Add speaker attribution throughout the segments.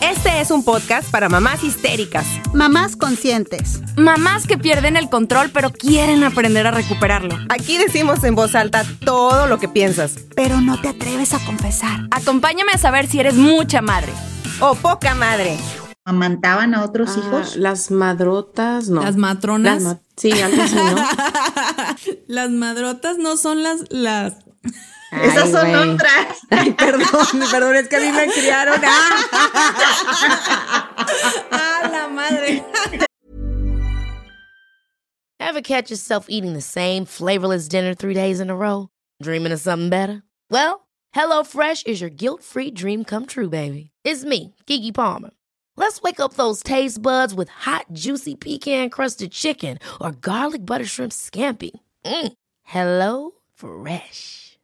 Speaker 1: Este es un podcast para mamás histéricas,
Speaker 2: Mamás conscientes.
Speaker 3: Mamás que pierden el control pero quieren aprender a recuperarlo.
Speaker 1: Aquí decimos en voz alta todo lo que piensas.
Speaker 2: Pero no te atreves a confesar.
Speaker 3: Acompáñame a saber si eres mucha madre.
Speaker 1: O poca madre.
Speaker 4: ¿Amantaban a otros
Speaker 5: Ah,
Speaker 4: hijos?
Speaker 5: Las madrotas, no.
Speaker 6: Las matronas.
Speaker 5: Las ma- sí, algo así, ¿no?
Speaker 6: Las madrotas no son las, las.
Speaker 4: Esas son
Speaker 5: güey.
Speaker 4: otras.
Speaker 5: Ay, perdón, perdón, es que a mí me criaron. ¡Ah!
Speaker 6: ¡Ah, la madre!
Speaker 7: Ever catch yourself eating the same flavorless dinner three days in a row? Dreaming of something better? Well, HelloFresh is your guilt-free dream come true, baby. It's me, Kiki Palmer. Let's wake up those taste buds with hot, juicy pecan-crusted chicken or garlic butter shrimp scampi. Mm. Hello Fresh.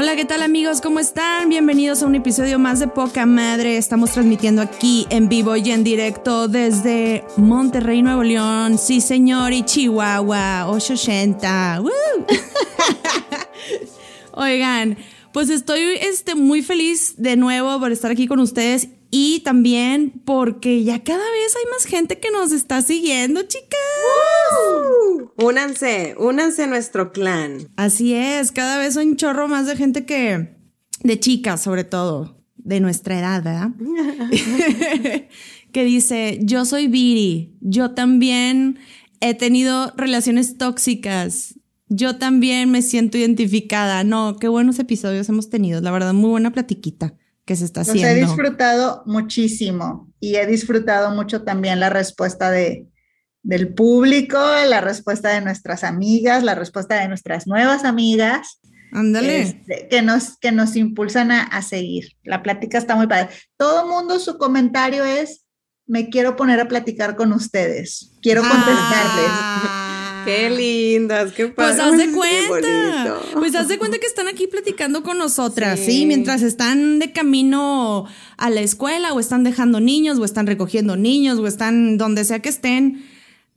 Speaker 6: Hola, ¿qué tal amigos? ¿Cómo están? Bienvenidos a un episodio más de Poca Madre. Estamos transmitiendo aquí en vivo y en directo desde Monterrey, Nuevo León. Sí, señor, y Chihuahua, 880. ¡Woo! Oigan, pues estoy este, muy feliz de nuevo por estar aquí con ustedes y también porque ya cada vez hay más gente que nos está siguiendo, chicas.
Speaker 5: Únanse, únanse a nuestro clan.
Speaker 6: Así es, cada vez hay un chorro más de gente que, de chicas sobre todo, de nuestra edad, ¿verdad? que dice, yo soy Viri, yo también he tenido relaciones tóxicas, yo también me siento identificada. No, qué buenos episodios hemos tenido, la verdad, muy buena platiquita que se está
Speaker 4: Los
Speaker 6: haciendo.
Speaker 4: he disfrutado muchísimo y he disfrutado mucho también la respuesta de, del público, la respuesta de nuestras amigas, la respuesta de nuestras nuevas amigas.
Speaker 6: Ándale.
Speaker 4: este, que, nos, que nos impulsan a, a seguir. La plática está muy padre. Todo mundo su comentario es, me quiero poner a platicar con ustedes, quiero contestarles.
Speaker 6: Ah.
Speaker 5: Qué lindas, qué
Speaker 6: Pues
Speaker 5: padre.
Speaker 6: haz de cuenta. Pues haz de cuenta que están aquí platicando con nosotras, ¿sí?
Speaker 5: Sí.
Speaker 6: Mientras están de camino a la escuela o están dejando niños o están recogiendo niños o están donde sea que estén.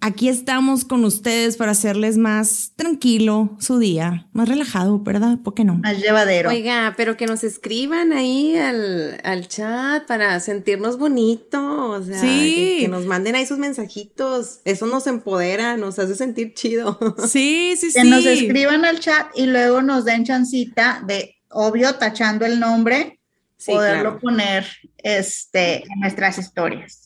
Speaker 6: Aquí estamos con ustedes para hacerles más tranquilo su día, más relajado, ¿verdad? ¿Por qué no?
Speaker 4: Más llevadero.
Speaker 5: Oiga, pero que nos escriban ahí al, al chat para sentirnos bonito, o sea,
Speaker 6: Sí.
Speaker 5: que, que nos manden ahí sus mensajitos. Eso nos empodera, nos hace sentir chido.
Speaker 6: Sí, sí,
Speaker 4: que
Speaker 6: sí.
Speaker 4: nos escriban al chat y luego nos den chancita de, obvio, tachando el nombre,
Speaker 5: Sí,
Speaker 4: poderlo
Speaker 5: claro.
Speaker 4: poner este, en nuestras historias.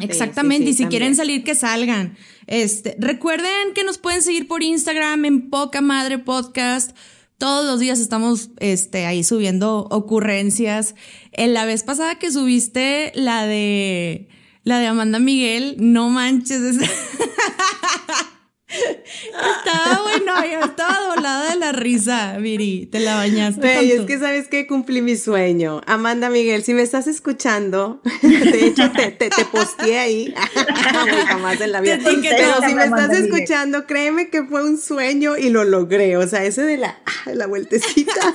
Speaker 6: Exactamente,
Speaker 5: sí,
Speaker 6: y si
Speaker 5: también.
Speaker 6: quieren salir, que salgan. Este, recuerden que nos pueden seguir por Instagram en Poca Madre Podcast. Todos los días estamos este, ahí subiendo ocurrencias. En la vez pasada que subiste la de la de Amanda Miguel, no manches. es- estaba bueno, yo estaba doblada de la risa, Viri. Te la bañaste. Con
Speaker 5: es que sabes que cumplí mi sueño. Amanda Miguel, si me estás escuchando, de hecho te, te, te posteé ahí. Jamás en la vida. Pero si me
Speaker 4: Amanda
Speaker 5: estás
Speaker 4: Miguel.
Speaker 5: escuchando, créeme que fue un sueño y lo logré. O sea, ese de la, ah, la vueltecita.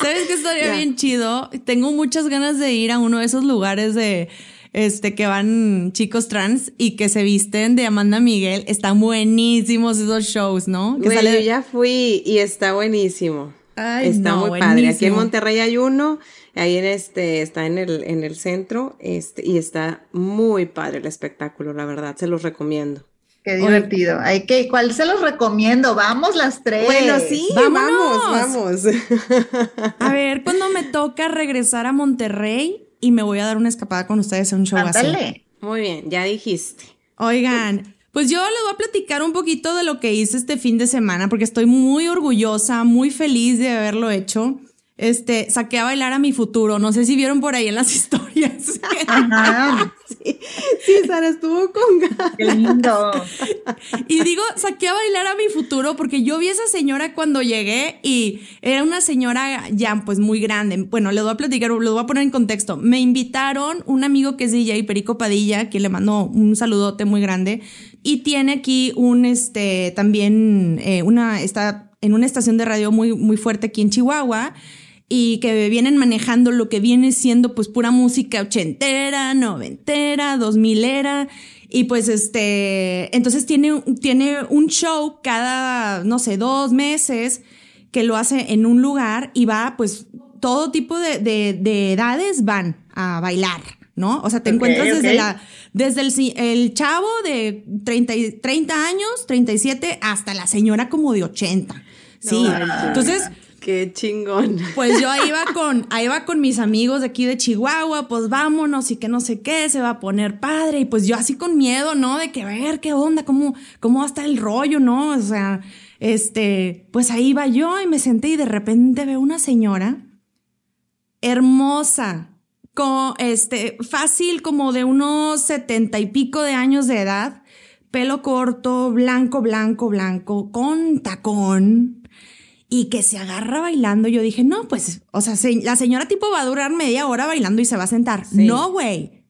Speaker 6: ¿Sabes qué estaría bien chido? Tengo muchas ganas de ir a uno de esos lugares de este que van chicos trans y que se visten de Amanda Miguel. Están buenísimos esos shows, ¿no? Que sale-
Speaker 5: yo ya fui y está buenísimo.
Speaker 6: Ay,
Speaker 5: está
Speaker 6: no,
Speaker 5: muy padre. Aquí en. Monterrey hay uno Ahí en este, está en el, en el centro, este, y está muy padre el espectáculo, la verdad, se los recomiendo.
Speaker 4: Qué divertido. Hay que, ¿cuál se los recomiendo? Vamos las tres.
Speaker 5: Bueno, sí, vamos, vamos.
Speaker 6: A ver, cuando me toca regresar a Monterrey y me voy a dar una escapada con ustedes a un show
Speaker 4: Ándale.
Speaker 6: así.
Speaker 5: Muy bien, ya dijiste.
Speaker 6: Oigan, pues yo les voy a platicar un poquito de lo que hice este fin de semana porque estoy muy orgullosa, muy feliz de haberlo hecho. Este, saqué a bailar a mi futuro. No sé si vieron por ahí en las historias.
Speaker 4: Ajá.
Speaker 5: Sí, sí, Sara estuvo con ganas.
Speaker 4: Qué lindo.
Speaker 6: Y digo, saqué a bailar a mi futuro porque yo vi a esa señora cuando llegué y era una señora ya pues muy grande. Bueno, le voy a platicar, lo voy a poner en contexto. Me invitaron un amigo que es DJ, Perico Padilla, que le mandó un saludote muy grande. Y tiene aquí un, este, también, eh, una, está en una estación de radio muy, muy fuerte aquí en Chihuahua y que vienen manejando lo que viene siendo pues pura música ochentera, noventera, dos milera. Y pues este, entonces tiene, tiene un show cada, no sé, dos meses que lo hace en un lugar y va pues todo tipo de, de, de edades van a bailar. ¿No? O sea, te encuentras desde la, desde el, chavo de 30, y- 30 años, 37, hasta la señora como de 80. Sí. Entonces,
Speaker 5: Qué chingón.
Speaker 6: pues yo ahí iba con, ahí con mis amigos de aquí de Chihuahua, pues vámonos y que no sé qué, se va a poner padre. Y pues yo así con miedo, ¿no? De que a ver qué onda, cómo, cómo va a estar el rollo, ¿no? O sea, este, pues ahí iba yo y me senté y de repente veo una señora hermosa, con, este, fácil como de unos setenta y pico de años de edad, pelo corto, blanco, blanco, blanco, con tacón y que se agarra bailando. Yo dije, no, pues, o sea, se- la señora tipo va a durar media hora bailando y se va a sentar.
Speaker 5: Sí.
Speaker 6: No, güey.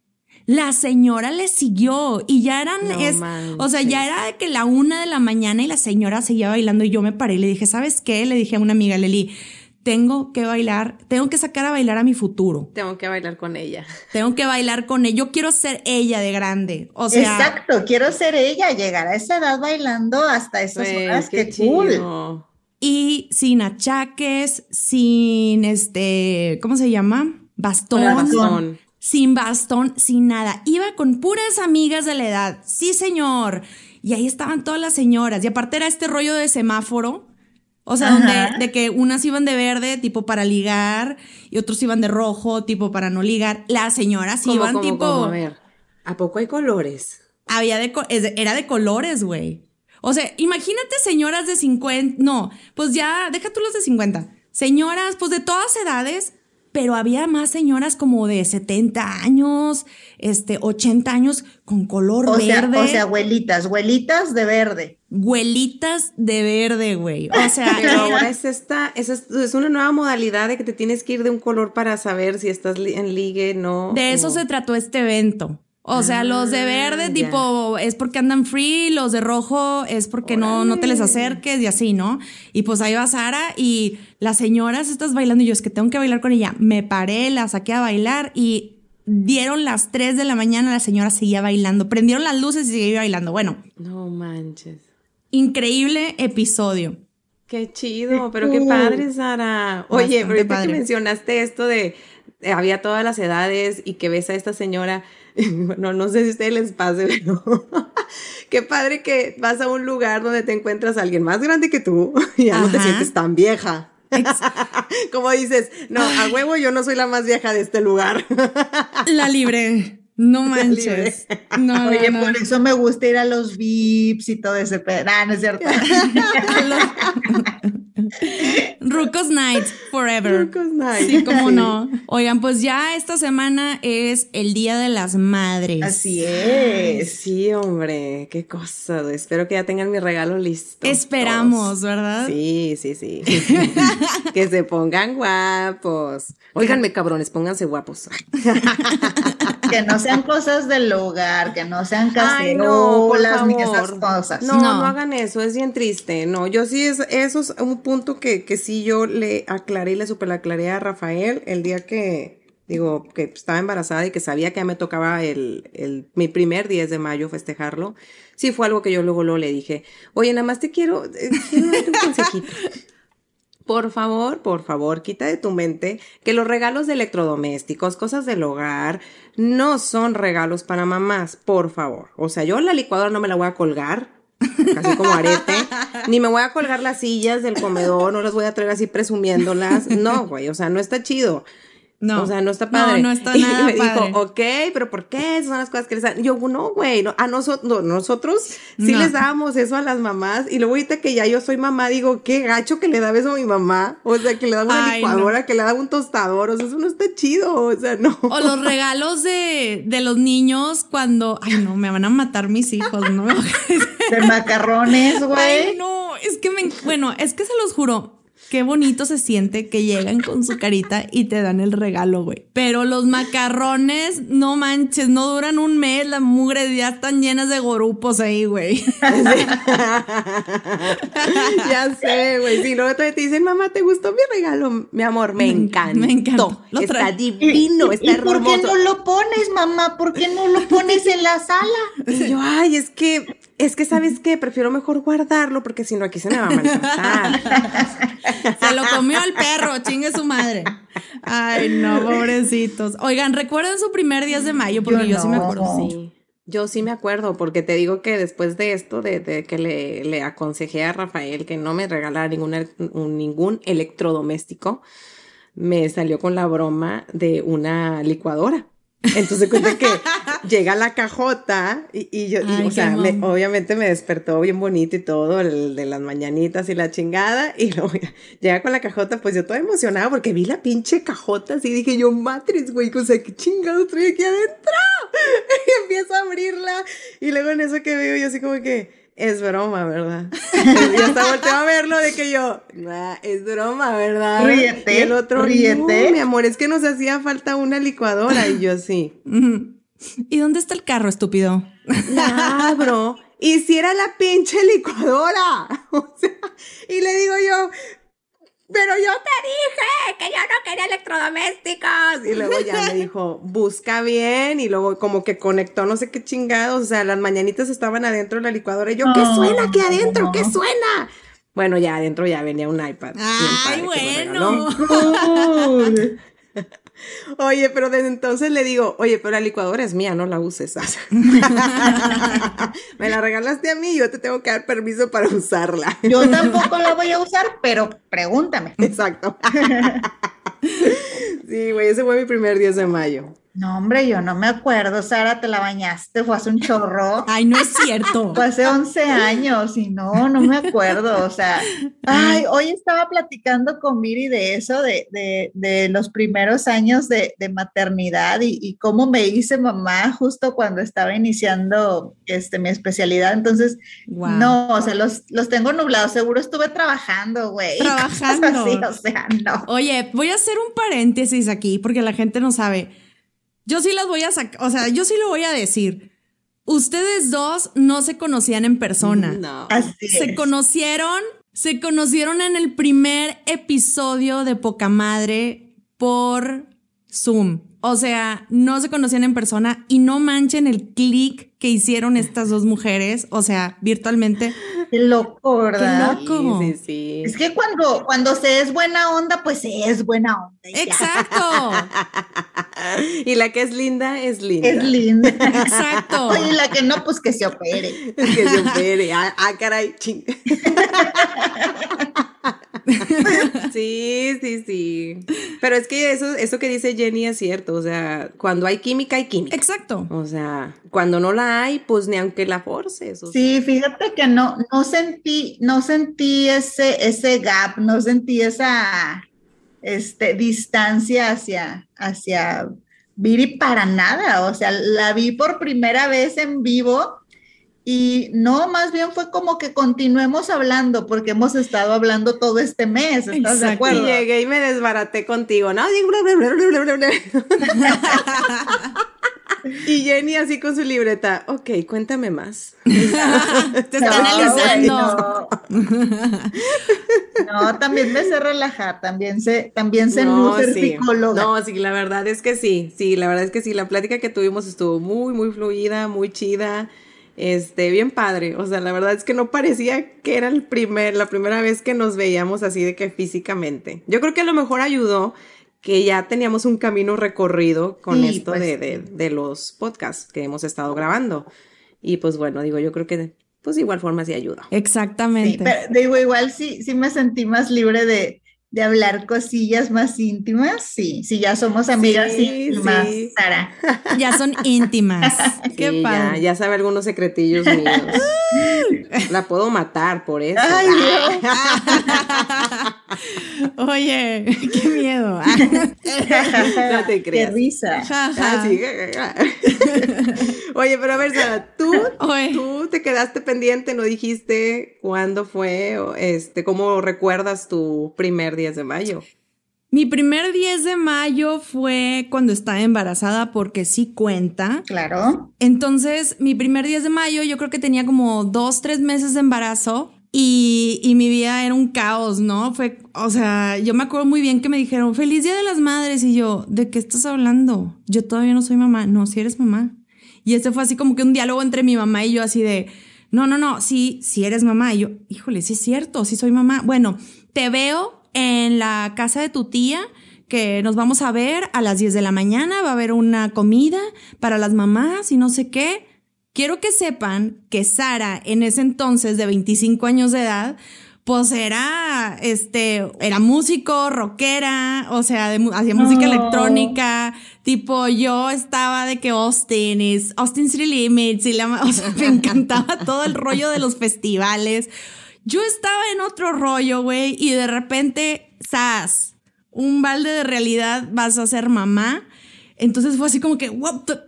Speaker 6: La señora le siguió y ya eran,
Speaker 5: No
Speaker 6: es, o sea, ya era de que la una de la mañana y la señora seguía bailando y yo me paré y le dije, ¿sabes qué? Le dije a una amiga, Leli, tengo que bailar, tengo que sacar a bailar a mi futuro.
Speaker 5: Tengo que bailar con ella.
Speaker 6: Tengo que bailar con ella. Yo quiero ser ella de grande. O sea,
Speaker 4: Exacto, quiero ser ella, llegar a esa edad bailando hasta esas horas,
Speaker 5: qué
Speaker 4: qué, cool.
Speaker 5: chido.
Speaker 6: Y sin achaques, sin este, ¿cómo se llama? Bastón.
Speaker 5: Bastón.
Speaker 6: Sin bastón, sin nada. Iba con puras amigas de la edad. Sí, señor. Y ahí estaban todas las señoras. Y aparte era este rollo de semáforo. O sea,
Speaker 4: Ajá.
Speaker 6: donde de que unas iban de verde, tipo para ligar, y otros iban de rojo, tipo para no ligar. Las señoras
Speaker 5: ¿Cómo,
Speaker 6: iban
Speaker 5: cómo,
Speaker 6: tipo.
Speaker 5: cómo? A ver, ¿a poco hay colores?
Speaker 6: Había de- era de colores, güey. O sea, imagínate señoras de 50, no, pues ya, deja tú los de 50. Señoras, pues de todas edades, pero había más señoras como de 70 años, este, 80 años con color
Speaker 4: O sea,
Speaker 6: verde,
Speaker 4: o sea, abuelitas, abuelitas de verde.
Speaker 6: güelitas de verde, güey. O sea,
Speaker 5: Pero ahora es esta, esa es, es una nueva modalidad de que te tienes que ir de un color para saber si estás li- en ligue, no.
Speaker 6: De eso
Speaker 5: o-
Speaker 6: se trató este evento. O sea, los de verde,
Speaker 5: Ah, ya.
Speaker 6: tipo, es porque andan free, los de rojo es porque no, no te les acerques y así, ¿no? Y pues ahí va Sara y las señoras estás bailando y yo es que tengo que bailar con ella. Me paré, la saqué a bailar y dieron las 3 de la mañana, la señora seguía bailando. Prendieron las luces y seguía bailando. Bueno,
Speaker 5: No manches.
Speaker 6: increíble episodio.
Speaker 5: Qué chido, pero qué padre, Sara. Oye, ahorita que mencionaste esto de eh, había todas las edades y que ves a esta señora, bueno, no sé si a ustedes les pase, pero qué padre que vas a un lugar donde te encuentras a alguien más grande que tú y ya no te sientes tan vieja. Como dices, no, a huevo yo no soy la más vieja de este lugar.
Speaker 6: La libre. No manches. No, no,
Speaker 4: Oye,
Speaker 6: no.
Speaker 4: por eso me gusta ir a los VIPs y todo ese pedo. Ah, no es cierto.
Speaker 6: Rucos Night Forever.
Speaker 5: Rucos Night.
Speaker 6: Sí, cómo no. Oigan, pues ya esta semana es el Día de las Madres.
Speaker 4: Así es.
Speaker 5: Sí, hombre, qué cosa. Espero que ya tengan mi regalo listo.
Speaker 6: Esperamos,
Speaker 5: todos.
Speaker 6: ¿verdad?
Speaker 5: Sí, sí, sí. que se pongan guapos. Óiganme, cabrones, pónganse guapos.
Speaker 4: Que no sean cosas del hogar, que no sean
Speaker 5: Ay, no, por
Speaker 4: cacerolas ni esas
Speaker 5: favor.
Speaker 4: cosas.
Speaker 5: No, no,
Speaker 6: No.
Speaker 5: hagan eso, es bien triste. No, yo sí, es, eso es un punto que, que sí yo le aclaré y le super aclaré a Rafael el día que, digo, que estaba embarazada y que sabía que ya me tocaba el, el, mi primer 10 de mayo festejarlo. Sí fue algo que yo luego, luego le dije, oye, nada más te quiero, eh, quiero darte un consejito. por favor, por favor, quita de tu mente que los regalos de electrodomésticos, cosas del hogar, no son regalos para mamás, por favor. O sea, yo la licuadora no me la voy a colgar, así como arete, ni me voy a colgar las sillas del comedor, no las voy a traer así presumiéndolas. No, güey, o sea, no está chido.
Speaker 6: No.
Speaker 5: O sea, no está padre.
Speaker 6: No, no está
Speaker 5: y
Speaker 6: nada
Speaker 5: me
Speaker 6: padre.
Speaker 5: dijo, ok, pero ¿por qué? Esas son las cosas que les dan. Yo, no, güey, no, a nosotros, nosotros sí
Speaker 6: No.
Speaker 5: les dábamos eso a las mamás. Y luego ahorita que ya yo soy mamá, digo, qué gacho que le daba eso a mi mamá. O sea, que le daba una
Speaker 6: Ay,
Speaker 5: licuadora, que le daba un tostador. O sea, eso no está chido. O sea, no.
Speaker 6: O los regalos de, de los niños cuando. Ay, no, me van a matar mis hijos, ¿no?
Speaker 4: De macarrones, güey.
Speaker 6: Ay, no, es que me. Bueno, es que se los juro. Qué bonito se siente que llegan con su carita y te dan el regalo, güey. Pero los macarrones, no manches, no duran un mes, las mugres ya están llenas de gorupos ahí, güey.
Speaker 5: ya sé, güey. Sí, luego todavía te dicen, mamá, ¿te gustó mi regalo? Mi amor, me encantó.
Speaker 6: me encantó. Lo
Speaker 5: Está divino, está
Speaker 4: ¿Y por qué
Speaker 5: hermoso.
Speaker 4: no lo pones, mamá? ¿Por qué no lo pones en la sala?
Speaker 5: Y yo, ay, es que, es que, ¿sabes qué? Prefiero mejor guardarlo porque si no aquí se me va a maltratar.
Speaker 6: Se lo comió el perro, chingue su madre. Ay, no, pobrecitos. Oigan, ¿recuerdan su primer 10 de mayo? Porque yo,
Speaker 4: Yo
Speaker 6: sí me
Speaker 4: no.
Speaker 6: acuerdo.
Speaker 5: Sí. Yo sí me acuerdo, porque te digo que después de esto, de, de que le, le aconsejé a Rafael que no me regalara ningún, ningún electrodoméstico, me salió con la broma de una licuadora. Entonces cuenta que llega la cajota y, y yo, y, o sea, me- obviamente me despertó bien bonito y todo, el de las mañanitas y la chingada, y luego llega con la cajota, pues yo toda emocionada porque vi la pinche cajota así, dije yo, Matrix, güey, o sea, qué chingado trae aquí adentro. Y empiezo a abrirla, y luego en eso que veo yo así como que, es broma, ¿verdad? y hasta volteo a verlo de que yo, "Nah, es broma, ¿verdad?
Speaker 4: Ríete,
Speaker 5: y el otro,
Speaker 4: ríete.
Speaker 5: no, mi amor, es que nos hacía falta una licuadora, y yo así.
Speaker 6: ¿Y dónde está el carro, estúpido?
Speaker 5: La abro y si era la pinche licuadora. O sea, y le digo yo, pero yo te dije que yo no quería electrodomésticos. Y luego ya me dijo, busca bien. Y luego como que conectó no sé qué chingados. O sea, las mañanitas estaban adentro de la licuadora. Y yo, ¿qué
Speaker 4: No.
Speaker 5: suena aquí adentro? ¿Qué suena? Bueno, ya adentro ya venía un iPad.
Speaker 6: Ay, bueno.
Speaker 5: Oye, pero desde entonces le digo, oye, pero la licuadora es mía, no la uses. Me la regalaste a mí y yo te tengo que dar permiso para usarla.
Speaker 4: Yo tampoco la voy a usar, pero pregúntame.
Speaker 5: Exacto. Sí, güey, ese fue mi primer 10 de mayo.
Speaker 4: No, hombre, yo no me acuerdo. Sara, te la bañaste, fue hace un chorro.
Speaker 6: Ay, no es cierto.
Speaker 4: Fue hace 11 años y no, no me acuerdo. O sea, ay, hoy estaba platicando con Miri de eso, de, de, de los primeros años de, de maternidad y, y cómo me hice mamá justo cuando estaba iniciando este, mi especialidad. Entonces, no, o sea, los, los tengo nublados. Seguro estuve trabajando, güey.
Speaker 6: Trabajando.
Speaker 4: así, o sea, no.
Speaker 6: Oye, voy a hacer un paréntesis aquí porque la gente no sabe. Yo sí las voy a sacar, o sea, yo sí lo voy a decir. Ustedes dos no se conocían en persona.
Speaker 5: No.
Speaker 4: Así
Speaker 6: Se
Speaker 4: es.
Speaker 6: conocieron, se conocieron en el primer episodio de Poca Madre por Zoom. O sea, no se conocían en persona y no manchen el clic que hicieron estas dos mujeres, o sea, virtualmente.
Speaker 4: Qué loco, ¿verdad?
Speaker 6: Qué loco.
Speaker 5: Sí, sí, sí.
Speaker 4: Es que cuando, cuando se es buena onda, pues se es buena onda. y.
Speaker 6: Exacto,
Speaker 5: Y la que es linda es linda.
Speaker 4: Es linda.
Speaker 6: exacto.
Speaker 4: Oye, la que no, pues que se opere.
Speaker 5: Es que se opere. Ah, ah, caray, ching. Sí, sí, sí. Pero es que eso, eso que dice Jenny es cierto. O sea, cuando hay química, hay química.
Speaker 6: Exacto.
Speaker 5: O sea, cuando no la hay, pues ni aunque la forces. o sea.
Speaker 4: Sí, fíjate que no, no sentí, no sentí ese, ese gap, no sentí esa este, distancia hacia, hacia Viri para nada. O sea, la vi por primera vez en vivo y no, más bien fue como que continuemos hablando porque hemos estado hablando todo este mes, ¿estás de
Speaker 6: Exacto.
Speaker 5: Y
Speaker 4: acuerdo?
Speaker 5: llegué y me desbaraté contigo, ¿no? Y Jenny así con su libreta, ok, cuéntame más.
Speaker 6: Te está
Speaker 4: No,
Speaker 6: analizando.
Speaker 4: No. No, también me sé relajar, también sé, también sé no,
Speaker 5: No,
Speaker 4: ser
Speaker 5: sí.
Speaker 4: psicóloga.
Speaker 5: No, sí, la verdad es que sí, sí, la verdad es que sí, la plática que tuvimos estuvo muy, muy fluida, muy chida. Este, bien padre. O sea, la verdad es que no parecía que era el primer, la primera vez que nos veíamos así de que físicamente. Yo creo que a lo mejor ayudó que ya teníamos un camino recorrido con
Speaker 4: Sí,
Speaker 5: esto
Speaker 4: pues,
Speaker 5: de, de, de los podcasts que hemos estado grabando. Y pues bueno, digo, yo creo que pues de igual forma sí ayuda.
Speaker 6: Exactamente.
Speaker 4: Sí, pero digo, igual sí, sí me sentí más libre de, de hablar cosillas más íntimas. Sí, sí, ya somos amigas
Speaker 5: Sí,
Speaker 4: íntimas,
Speaker 5: sí.
Speaker 4: Sara.
Speaker 6: Ya son íntimas. Qué
Speaker 5: Sí, ya,
Speaker 6: padre.
Speaker 5: ya sabe algunos secretillos míos. la puedo matar por eso.
Speaker 4: Ay, Dios.
Speaker 6: Oye, qué miedo.
Speaker 5: no te
Speaker 4: Qué
Speaker 5: creas.
Speaker 4: risa.
Speaker 6: Ja, ja.
Speaker 5: Ah, sí. Oye, pero a ver, Sara, tú, tú te quedaste pendiente, no dijiste cuándo fue, o, este, cómo recuerdas tu primer 10 de mayo.
Speaker 6: Mi primer 10 de mayo fue cuando estaba embarazada porque sí cuenta.
Speaker 4: Claro.
Speaker 6: Entonces, mi primer 10 de mayo yo creo que tenía como dos, tres meses de embarazo y, y mi vida era un caos, ¿no? Fue, o sea, yo me acuerdo muy bien que me dijeron, feliz Día de las Madres y yo, ¿de qué estás hablando? Yo todavía no soy mamá, no, si eres mamá. Y este fue así como que un diálogo entre mi mamá y yo así de, no, no, no, sí, sí eres mamá. Y yo, híjole, sí es cierto, sí soy mamá. Bueno, te veo en la casa de tu tía que nos vamos a ver a las 10 de la mañana, va a haber una comida para las mamás y no sé qué. Quiero que sepan que Sara, en ese entonces de 25 años de edad, pues era, este, era músico, rockera, o sea, de hacía música
Speaker 4: Oh.
Speaker 6: electrónica, tipo yo estaba de que Austin is, Austin City Limits y la, o sea, me encantaba todo el rollo de los festivales. Yo estaba en otro rollo, güey, y de repente, sas, un balde de realidad, vas a ser mamá. Entonces fue así como que, what the-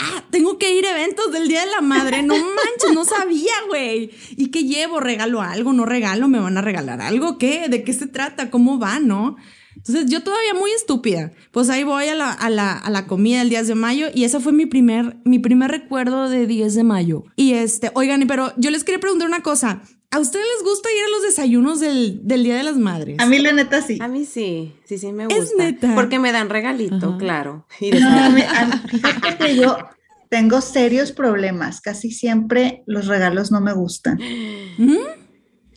Speaker 6: ah, tengo que ir a eventos del Día de la Madre. No manches, no sabía, güey. ¿Y qué llevo? ¿Regalo algo? ¿No regalo? ¿Me van a regalar algo? ¿Qué? ¿De qué se trata? ¿Cómo va? ¿No? Entonces yo todavía muy estúpida. Pues ahí voy a la, a la, a la comida del 10 de mayo y ese fue mi primer, mi primer recuerdo de 10 de mayo. Y este, oigan, pero yo les quería preguntar una cosa. ¿A ustedes les gusta ir a los desayunos del, del Día de las Madres?
Speaker 4: A mí la neta sí.
Speaker 5: A mí sí, sí, sí me
Speaker 6: Es
Speaker 5: gusta.
Speaker 6: neta.
Speaker 5: Porque me dan regalito,
Speaker 6: Ajá.
Speaker 5: claro. Y de-
Speaker 4: No, a mí- a mí- fíjate que yo tengo serios problemas. Casi siempre los regalos no me gustan.
Speaker 6: ¿Mm?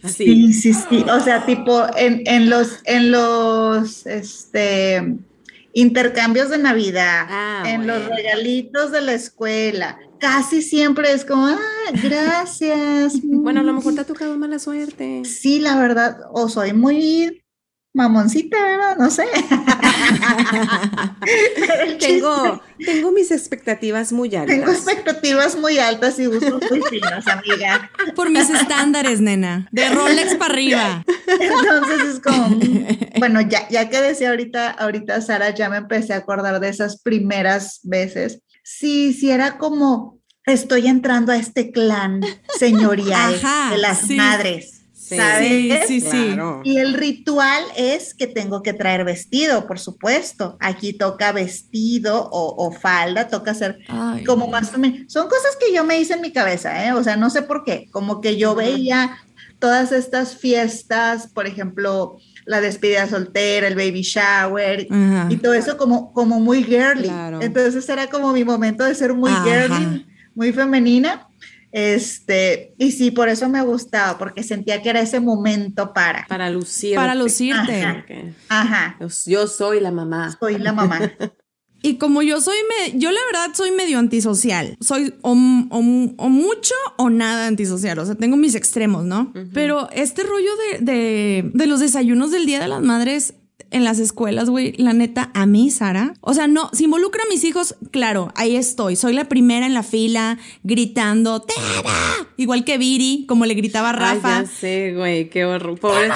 Speaker 5: así.
Speaker 4: Sí, sí, sí. O sea, tipo en, en los, en los este, intercambios de Navidad,
Speaker 5: Ah,
Speaker 4: en los regalitos de la escuela, casi siempre es como, ah, gracias.
Speaker 5: Bueno, a lo mejor te ha tocado mala suerte.
Speaker 4: Sí, la verdad, o soy muy mamoncita, ¿verdad? No sé.
Speaker 5: Tengo, tengo mis expectativas muy altas.
Speaker 4: tengo expectativas muy altas y gustos muy finos, amiga.
Speaker 6: Por mis estándares, nena. De Rolex para arriba.
Speaker 4: Entonces es como, mm, bueno, ya, ya que decía ahorita, ahorita Sara, ya me empecé a acordar de esas primeras veces. Sí, sí, era como, estoy entrando a este clan señorial
Speaker 6: Ajá,
Speaker 4: de las
Speaker 6: sí.
Speaker 4: madres,
Speaker 5: Sí,
Speaker 4: ¿sabes?
Speaker 6: Sí, sí, sí.
Speaker 5: Claro.
Speaker 4: Y el ritual es que tengo que traer vestido, por supuesto. Aquí toca vestido o, o falda, toca hacer
Speaker 6: Ay,
Speaker 4: como más femenino. Son cosas que yo me hice en mi cabeza, ¿eh? O sea, no sé por qué. Como que yo veía todas estas fiestas, por ejemplo, la despedida soltera, el baby shower
Speaker 6: Ajá.
Speaker 4: y todo eso como, como muy girly.
Speaker 5: Claro.
Speaker 4: Entonces era como mi momento de ser muy
Speaker 6: Ajá.
Speaker 4: girly, muy femenina. Este, y sí, por eso me gustaba, porque sentía que era ese momento para.
Speaker 5: Para lucir.
Speaker 6: Para lucirte.
Speaker 4: Ajá. Ajá,
Speaker 5: yo soy la mamá.
Speaker 4: soy la mamá.
Speaker 6: Y como yo soy, me- yo la verdad soy medio antisocial. Soy o, o- o mucho o nada antisocial. O sea, tengo mis extremos, ¿no? Pero este rollo de, de, de los desayunos del Día de las Madres en las escuelas, güey, la neta, a mí, Sara. O sea, no, si involucra a mis hijos, claro, ahí estoy. Soy la primera en la fila gritando. Igual que Viri, como le gritaba a Rafa.
Speaker 5: Ay, ya sé, güey, qué horror. Pobre.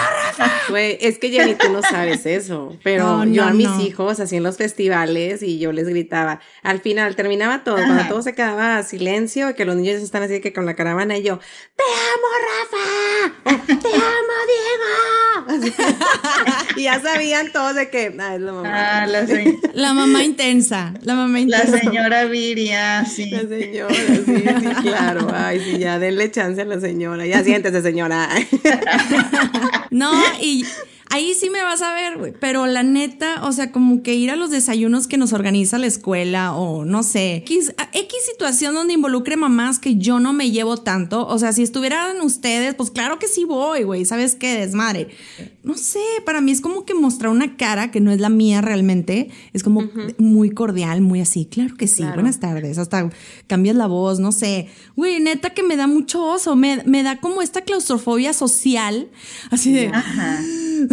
Speaker 5: Güey, es que Jenny, tú no sabes eso. Pero
Speaker 6: No,
Speaker 5: yo a mis
Speaker 6: no.
Speaker 5: hijos, así en los festivales, y yo les gritaba. Al final terminaba todo, cuando todo se quedaba silencio, que los niños están así que con la caravana, y yo, ¡Te amo, Rafa! ¡Te amo, Diego! Y ya sabían todos de que, ah, es la mamá.
Speaker 4: Ah, la, se-
Speaker 6: La mamá intensa, la mamá
Speaker 4: la
Speaker 6: intensa.
Speaker 4: señora Viria, sí.
Speaker 5: La señora, sí, sí, claro. Ay, sí, ya denle chance a la señora. Ya siéntese, señora.
Speaker 6: No, y Ahí sí me vas a ver, güey. Pero la neta, o sea, como que ir a los desayunos que nos organiza la escuela o no sé. X, X situación donde involucre mamás que yo no me llevo tanto. O sea, si estuvieran ustedes, pues claro que sí voy, güey. ¿Sabes qué? Desmadre. No sé, para mí es como que mostrar una cara que no es la mía realmente. Es como muy cordial, muy así. Claro que sí. Buenas tardes. Hasta cambias la voz, no sé. Güey, neta que me da mucho oso. Me, me da como esta claustrofobia social. Así de.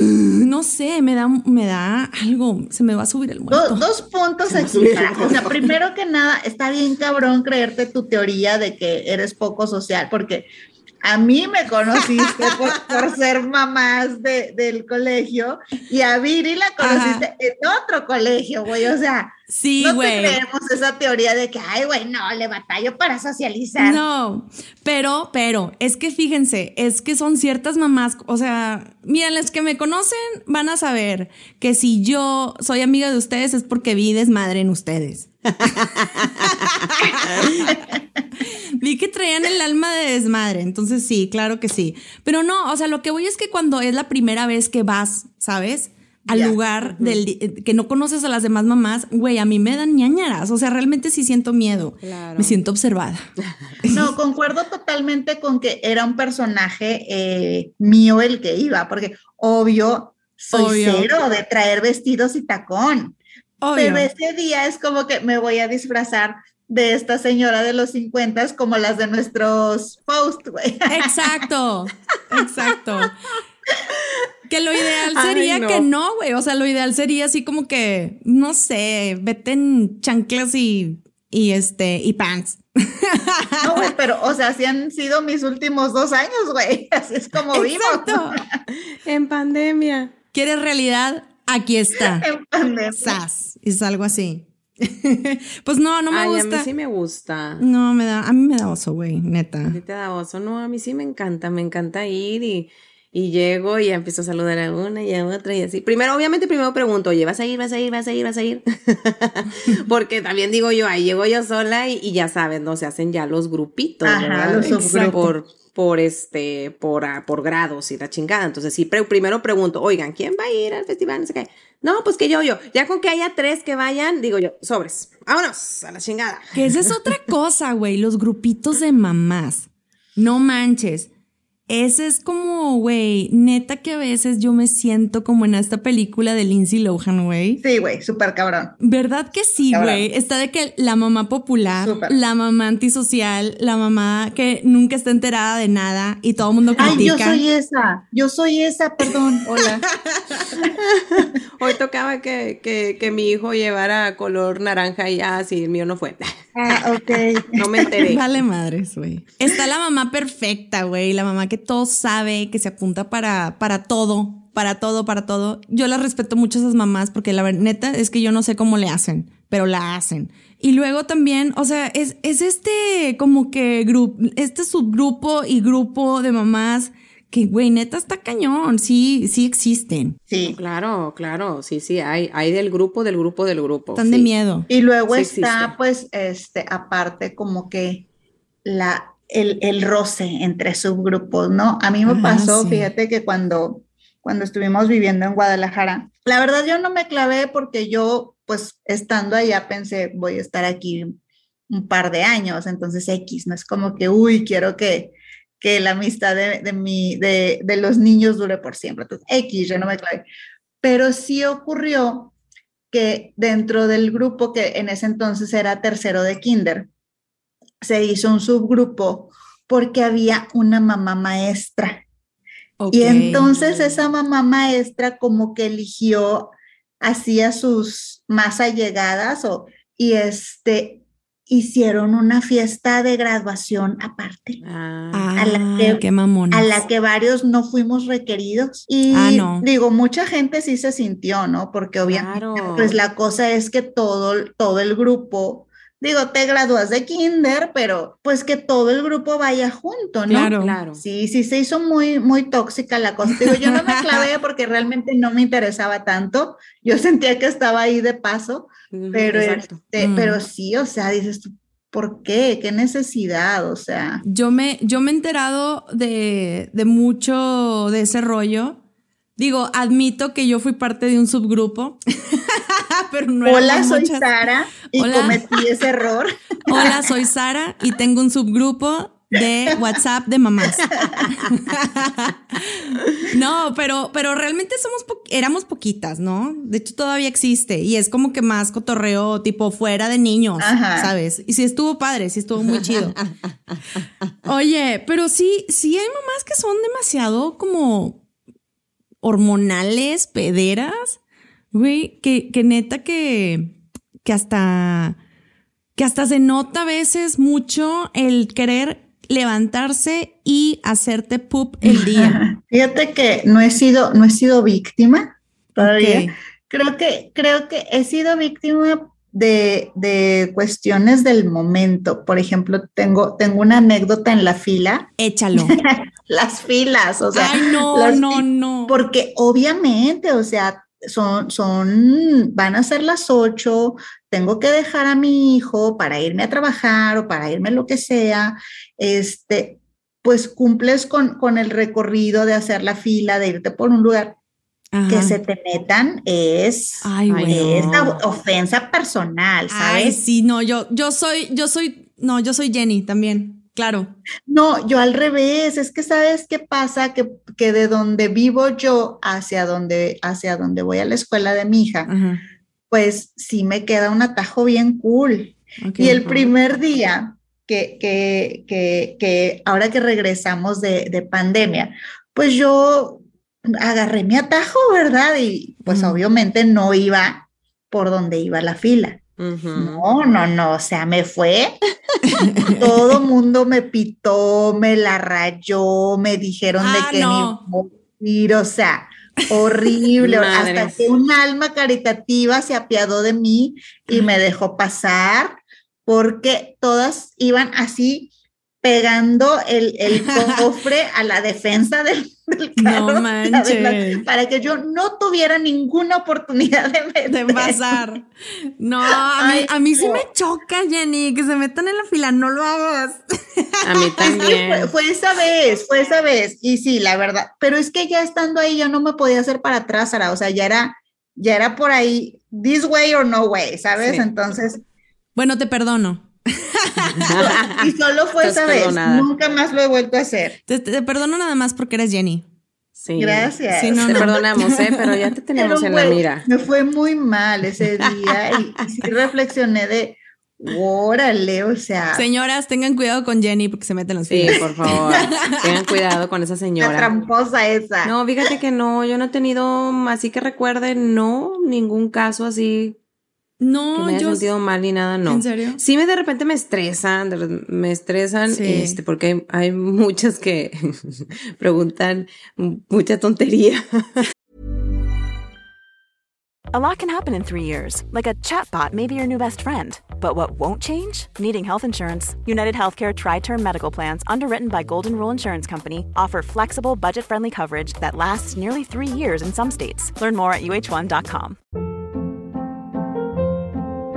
Speaker 6: No sé, me da, me da algo. Se me va a subir el muerto.
Speaker 4: dos puntos aquí. O sea, primero que nada, está bien cabrón creerte tu teoría de que eres poco social, porque a mí me conociste por, ser mamás de, del colegio y a Viri la conociste en otro colegio, güey. O sea,
Speaker 6: sí,
Speaker 4: no
Speaker 6: güey.
Speaker 4: creemos esa teoría de que, ay, güey, no, le batallo para socializar.
Speaker 6: No, pero, pero, es que fíjense, es que son ciertas mamás, o sea, miren, las que me conocen van a saber que si yo soy amiga de ustedes es porque vi desmadre en ustedes. Vi que traían el alma de desmadre, entonces sí, claro que sí. Pero no, o sea, lo que voy es que cuando es la primera vez que vas, ¿sabes? Al lugar del eh, que no conoces a las demás mamás, güey, a mí me dan ñañaras, o sea, realmente sí siento miedo. Me siento observada.
Speaker 4: No, concuerdo totalmente con que era un personaje eh, mío el que iba, porque obvio, soy cero de traer vestidos y tacón. Pero ese día es como que me voy a disfrazar de esta señora de los 50 como las de nuestros posts, güey.
Speaker 6: Exacto, exacto. Que lo ideal sería que no, güey. O sea, lo ideal sería así como que, no sé, vete en chanclas y, y este, y pants.
Speaker 4: No, güey, pero, o sea, así han sido mis últimos dos años, güey. Así es como vivo.
Speaker 5: en pandemia.
Speaker 6: ¿Quieres realidad? Aquí está.
Speaker 4: En pandemia.
Speaker 6: Sas. Es algo así. pues no, no me
Speaker 5: Ay,
Speaker 6: gusta.
Speaker 5: A mí sí me gusta.
Speaker 6: No, me da, a mí me da oso, güey, neta.
Speaker 5: A ti te da oso. No, a mí sí me encanta, me encanta ir y, y llego y empiezo a saludar a una y a otra y así. Primero, obviamente, primero pregunto, oye, ¿vas a ir, vas a ir, vas a ir, vas a ir? Porque también digo yo, ahí llego yo sola y, ya saben, ¿no? Se hacen ya los grupitos,
Speaker 4: ¿verdad? Los
Speaker 5: por, por este, por, por grados y la chingada. Entonces, sí, primero pregunto, oigan, ¿quién va a ir al festival? No sé qué. No, pues que yo, yo. Ya con que haya tres que vayan, digo yo, sobres. Vámonos a la chingada.
Speaker 6: Que esa es otra cosa, güey. Los grupitos de mamás. No manches. Ese es como, güey, neta que a veces yo me siento como en esta película de Lindsay Lohan, güey.
Speaker 4: Sí, güey, súper cabrón.
Speaker 6: ¿Verdad que sí, güey? Está de que la mamá popular, la mamá antisocial, la mamá que nunca está enterada de nada y todo el mundo critica.
Speaker 4: Ay, yo soy esa, yo soy esa, perdón, hola.
Speaker 5: Hoy tocaba que, que, que, mi hijo llevara color naranja y ya, sí, el mío no fue.
Speaker 4: Ah, ok.
Speaker 5: No me enteré.
Speaker 6: Vale madres, güey. Está la mamá perfecta, güey, la mamá que todo sabe, que se apunta para, para todo, para todo, para todo. Yo la respeto mucho a esas mamás porque la neta es que yo no sé cómo le hacen, pero la hacen. Y luego también, o sea, es, es este como que grupo, este subgrupo y grupo de mamás que, güey, neta está cañón, sí, sí existen.
Speaker 4: Sí.
Speaker 5: Claro, claro, sí, sí, hay, hay del grupo, del grupo, del grupo.
Speaker 6: Están de miedo.
Speaker 4: Y luego está, pues, este, aparte como que la, el, roce entre subgrupos, ¿no? A mí me pasó, fíjate que cuando, cuando estuvimos viviendo en Guadalajara, la verdad yo no me clavé porque yo, pues estando allá pensé, voy a estar aquí un par de años, entonces X, no es como que, uy, quiero que, que la amistad de, de, mi, de, de los niños dure por siempre, entonces X, yo no me clavé. Pero sí ocurrió que dentro del grupo que en ese entonces era tercero de kinder, se hizo un subgrupo porque había una mamá maestra. Y entonces esa mamá maestra como que eligió así a sus más allegadas o, y este, hicieron una fiesta de graduación aparte.
Speaker 6: Ah, a la que, qué
Speaker 4: A la que varios no fuimos requeridos. Y
Speaker 6: ah,
Speaker 4: digo, mucha gente sí se sintió, ¿no? Porque obviamente, pues la cosa es que todo, todo el grupo digo, te gradúas de kinder, pero pues que todo el grupo vaya junto, ¿no?
Speaker 6: Claro, claro.
Speaker 4: Sí, sí, se hizo muy, muy tóxica la cosa. Digo, yo no me clavé porque realmente no me interesaba tanto. Yo sentía que estaba ahí de paso, pero, este, mm. pero sí, o sea, dices tú, ¿por qué? ¿Qué necesidad? O sea.
Speaker 6: Yo me, yo me he enterado de, de mucho de ese rollo Digo, admito que yo fui parte de un subgrupo, pero no
Speaker 4: Hola, soy
Speaker 6: muchas.
Speaker 4: Sara y
Speaker 6: Hola.
Speaker 4: cometí ese error.
Speaker 6: Hola, soy Sara y tengo un subgrupo de WhatsApp de mamás. No, pero, pero realmente somos po- éramos poquitas, ¿no? De hecho, todavía existe y es como que más cotorreo tipo fuera de niños,
Speaker 4: Ajá.
Speaker 6: ¿sabes? Y sí estuvo padre, sí estuvo muy chido. Oye, pero sí, sí hay mamás que son demasiado como hormonales, pederas, güey, que, que neta que, que hasta, que hasta se nota a veces mucho el querer levantarse y hacerte poop el día.
Speaker 4: Fíjate que no he sido, no he sido víctima todavía. Creo que, creo que he sido víctima de, de cuestiones del momento. Por ejemplo, tengo, tengo una anécdota en la fila.
Speaker 6: Échalo.
Speaker 4: Las filas, o sea.
Speaker 6: Ay, no, no, no.
Speaker 4: Porque obviamente, o sea, son, son, van a ser las ocho, tengo que dejar a mi hijo para irme a trabajar o para irme lo que sea, este, pues cumples con, con el recorrido de hacer la fila, de irte por un lugar, que se te metan es,
Speaker 6: Ay,
Speaker 4: es la ofensa personal,
Speaker 6: Ay,
Speaker 4: ¿sabes?
Speaker 6: sí, no, yo, yo soy, yo soy, no, yo soy Jenny también, claro.
Speaker 4: No, yo al revés, es que sabes qué pasa, que, que de donde vivo yo hacia donde, hacia donde voy a la escuela de mi hija,
Speaker 6: Ajá.
Speaker 4: pues sí me queda un atajo bien cool.
Speaker 6: ok.
Speaker 4: Y el primer día que, que, que, que ahora que regresamos de, de pandemia, pues yo agarré mi atajo, ¿verdad? Y pues obviamente no iba por donde iba la fila. No, no, no, o sea, me fue. Todo mundo me pitó, me la rayó, me dijeron
Speaker 6: Ah,
Speaker 4: de que
Speaker 6: no.
Speaker 4: ni morir, o sea, horrible. Hasta que un alma caritativa se apiadó de mí y me dejó pasar porque todas iban así pegando el, el cofre a la defensa del, del
Speaker 6: No
Speaker 4: carro de
Speaker 6: manches.
Speaker 4: adelante, para que yo no tuviera ninguna oportunidad de
Speaker 6: pasar. No, a mí,
Speaker 4: Ay,
Speaker 6: a mí sí
Speaker 4: no.
Speaker 6: me choca, Jenny, que se metan en la fila, no lo hagas.
Speaker 5: A mí también.
Speaker 4: fue, fue esa vez, fue esa vez. Y sí, la verdad. Pero es que ya estando ahí, ya no me podía hacer para atrás, Sara. O sea, ya era, ya era por ahí, this way or no way, ¿sabes?
Speaker 5: Sí.
Speaker 4: Entonces,
Speaker 6: Bueno, te perdono.
Speaker 4: Y solo fue
Speaker 5: Estás
Speaker 4: esa vez. Nunca más lo he vuelto a hacer.
Speaker 6: Te, te perdono nada más porque eres Jenny.
Speaker 5: Sí.
Speaker 4: Gracias.
Speaker 6: Sí, no,
Speaker 5: Te
Speaker 6: no.
Speaker 5: perdonamos, ¿eh? Pero ya te tenemos
Speaker 4: Pero,
Speaker 5: en la mira.
Speaker 4: Me fue muy mal ese día y, y sí reflexioné de, órale, o sea,
Speaker 6: Señoras, tengan cuidado con Jenny porque se meten en las
Speaker 5: Sí, por favor. Tengan cuidado con esa
Speaker 4: la
Speaker 5: señora.
Speaker 4: tramposa esa.
Speaker 5: No, fíjate que no, yo no he tenido, así que recuerde, no, ningún caso así que
Speaker 6: No,
Speaker 5: me haya
Speaker 6: yo.
Speaker 5: sentido mal ni nada, no.
Speaker 6: ¿En serio?
Speaker 5: Sí, me de repente me estresan, de me estresan,
Speaker 6: Sí.
Speaker 5: este, porque hay, hay muchas que preguntan mucha tontería.
Speaker 8: A lot can happen in three years, like a chatbot may be your new best friend. But what won't change? Needing health insurance. United Healthcare Tri Term Medical Plans, underwritten by Golden Rule Insurance Company, offer flexible, budget friendly coverage that lasts nearly three years in some states. Learn more at uh1.com.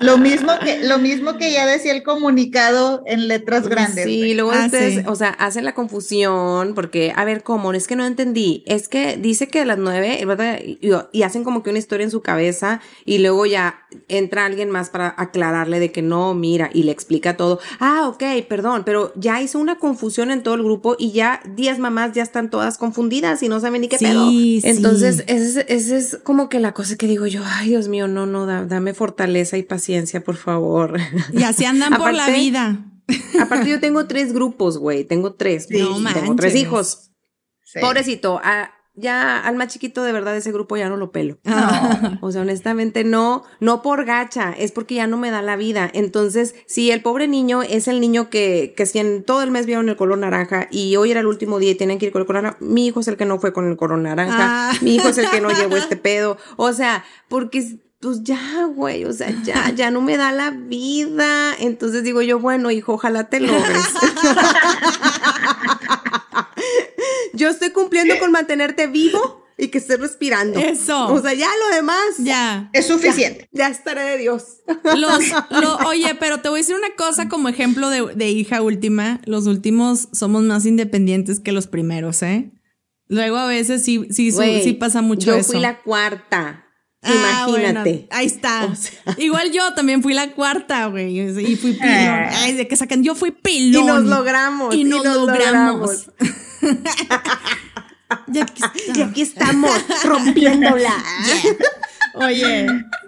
Speaker 4: Lo mismo que, lo mismo que ya decía el comunicado en letras grandes.
Speaker 5: Sí, luego
Speaker 6: Ah,
Speaker 5: ustedes,
Speaker 6: sí.
Speaker 5: o sea, hacen la confusión porque, a ver, ¿cómo? Es que no entendí. Es que dice que a las nueve, ¿verdad? y, y hacen como que una historia en su cabeza y luego ya entra alguien más para aclararle de que no, mira, y le explica todo. Ah, ok, perdón, pero ya hizo una confusión en todo el grupo y ya diez mamás ya están todas confundidas y no saben ni qué
Speaker 6: Sí,
Speaker 5: pedo.
Speaker 6: sí.
Speaker 5: Entonces, esa es, esa es como que la cosa que digo yo, ay, Dios mío, no, no, da- dame fortaleza y paciencia, por favor.
Speaker 6: Y así andan por la vida.
Speaker 5: Aparte yo tengo tres grupos, güey, tengo tres,
Speaker 6: No
Speaker 5: y tengo tres
Speaker 6: manches.
Speaker 5: hijos.
Speaker 4: Sí.
Speaker 5: Pobrecito, ya al más chiquito de verdad de ese grupo ya no lo pelo. No. O sea, honestamente no, no por gacha, es porque ya no me da la vida. Entonces, si el pobre niño es el niño que, que si en todo el mes vieron el color naranja y hoy era el último día y tienen que ir con el color naranja, mi hijo es el que no fue con el color naranja,
Speaker 6: Ah.
Speaker 5: mi hijo es el que no llevó este pedo. O sea, porque pues ya, güey, o sea, ya, ya no me da la vida. Entonces digo yo, bueno, hijo, ojalá te logres. yo estoy cumpliendo con mantenerte vivo y que estés respirando.
Speaker 6: Eso.
Speaker 5: O sea, ya lo demás.
Speaker 6: Ya.
Speaker 4: Es suficiente.
Speaker 5: Ya, ya estaré de Dios.
Speaker 6: Los, lo- oye, pero te voy a decir una cosa como ejemplo de, de hija última. Los últimos somos más independientes que los primeros, ¿eh? Luego a veces sí, sí, pasa mucho
Speaker 5: yo
Speaker 6: eso.
Speaker 5: fui la cuarta.
Speaker 6: Ah,
Speaker 5: Imagínate.
Speaker 6: bueno, ahí está.
Speaker 5: O sea.
Speaker 6: Igual yo también fui la cuarta, güey. Y fui pilón. Ay, de que sacan, yo fui pilón.
Speaker 5: Y nos logramos.
Speaker 6: Y nos, logramos. Ya aquí
Speaker 5: Y aquí estamos rompiéndola.
Speaker 6: Oye,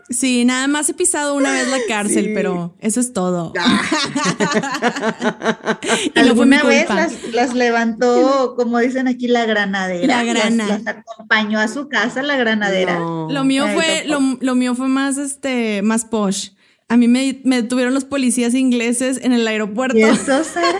Speaker 6: sí, nada más he pisado una vez la cárcel, pero eso es todo. y
Speaker 4: Alguna vez las, las levantó, como dicen aquí, la granadera.
Speaker 6: La grana.
Speaker 4: Las, las acompañó a su casa la granadera.
Speaker 5: No.
Speaker 6: Lo mío
Speaker 4: Ay,
Speaker 6: fue, lo, lo mío fue más, este, más posh. A mí me, me detuvieron los policías ingleses en el aeropuerto.
Speaker 4: ¿Y eso, Sara?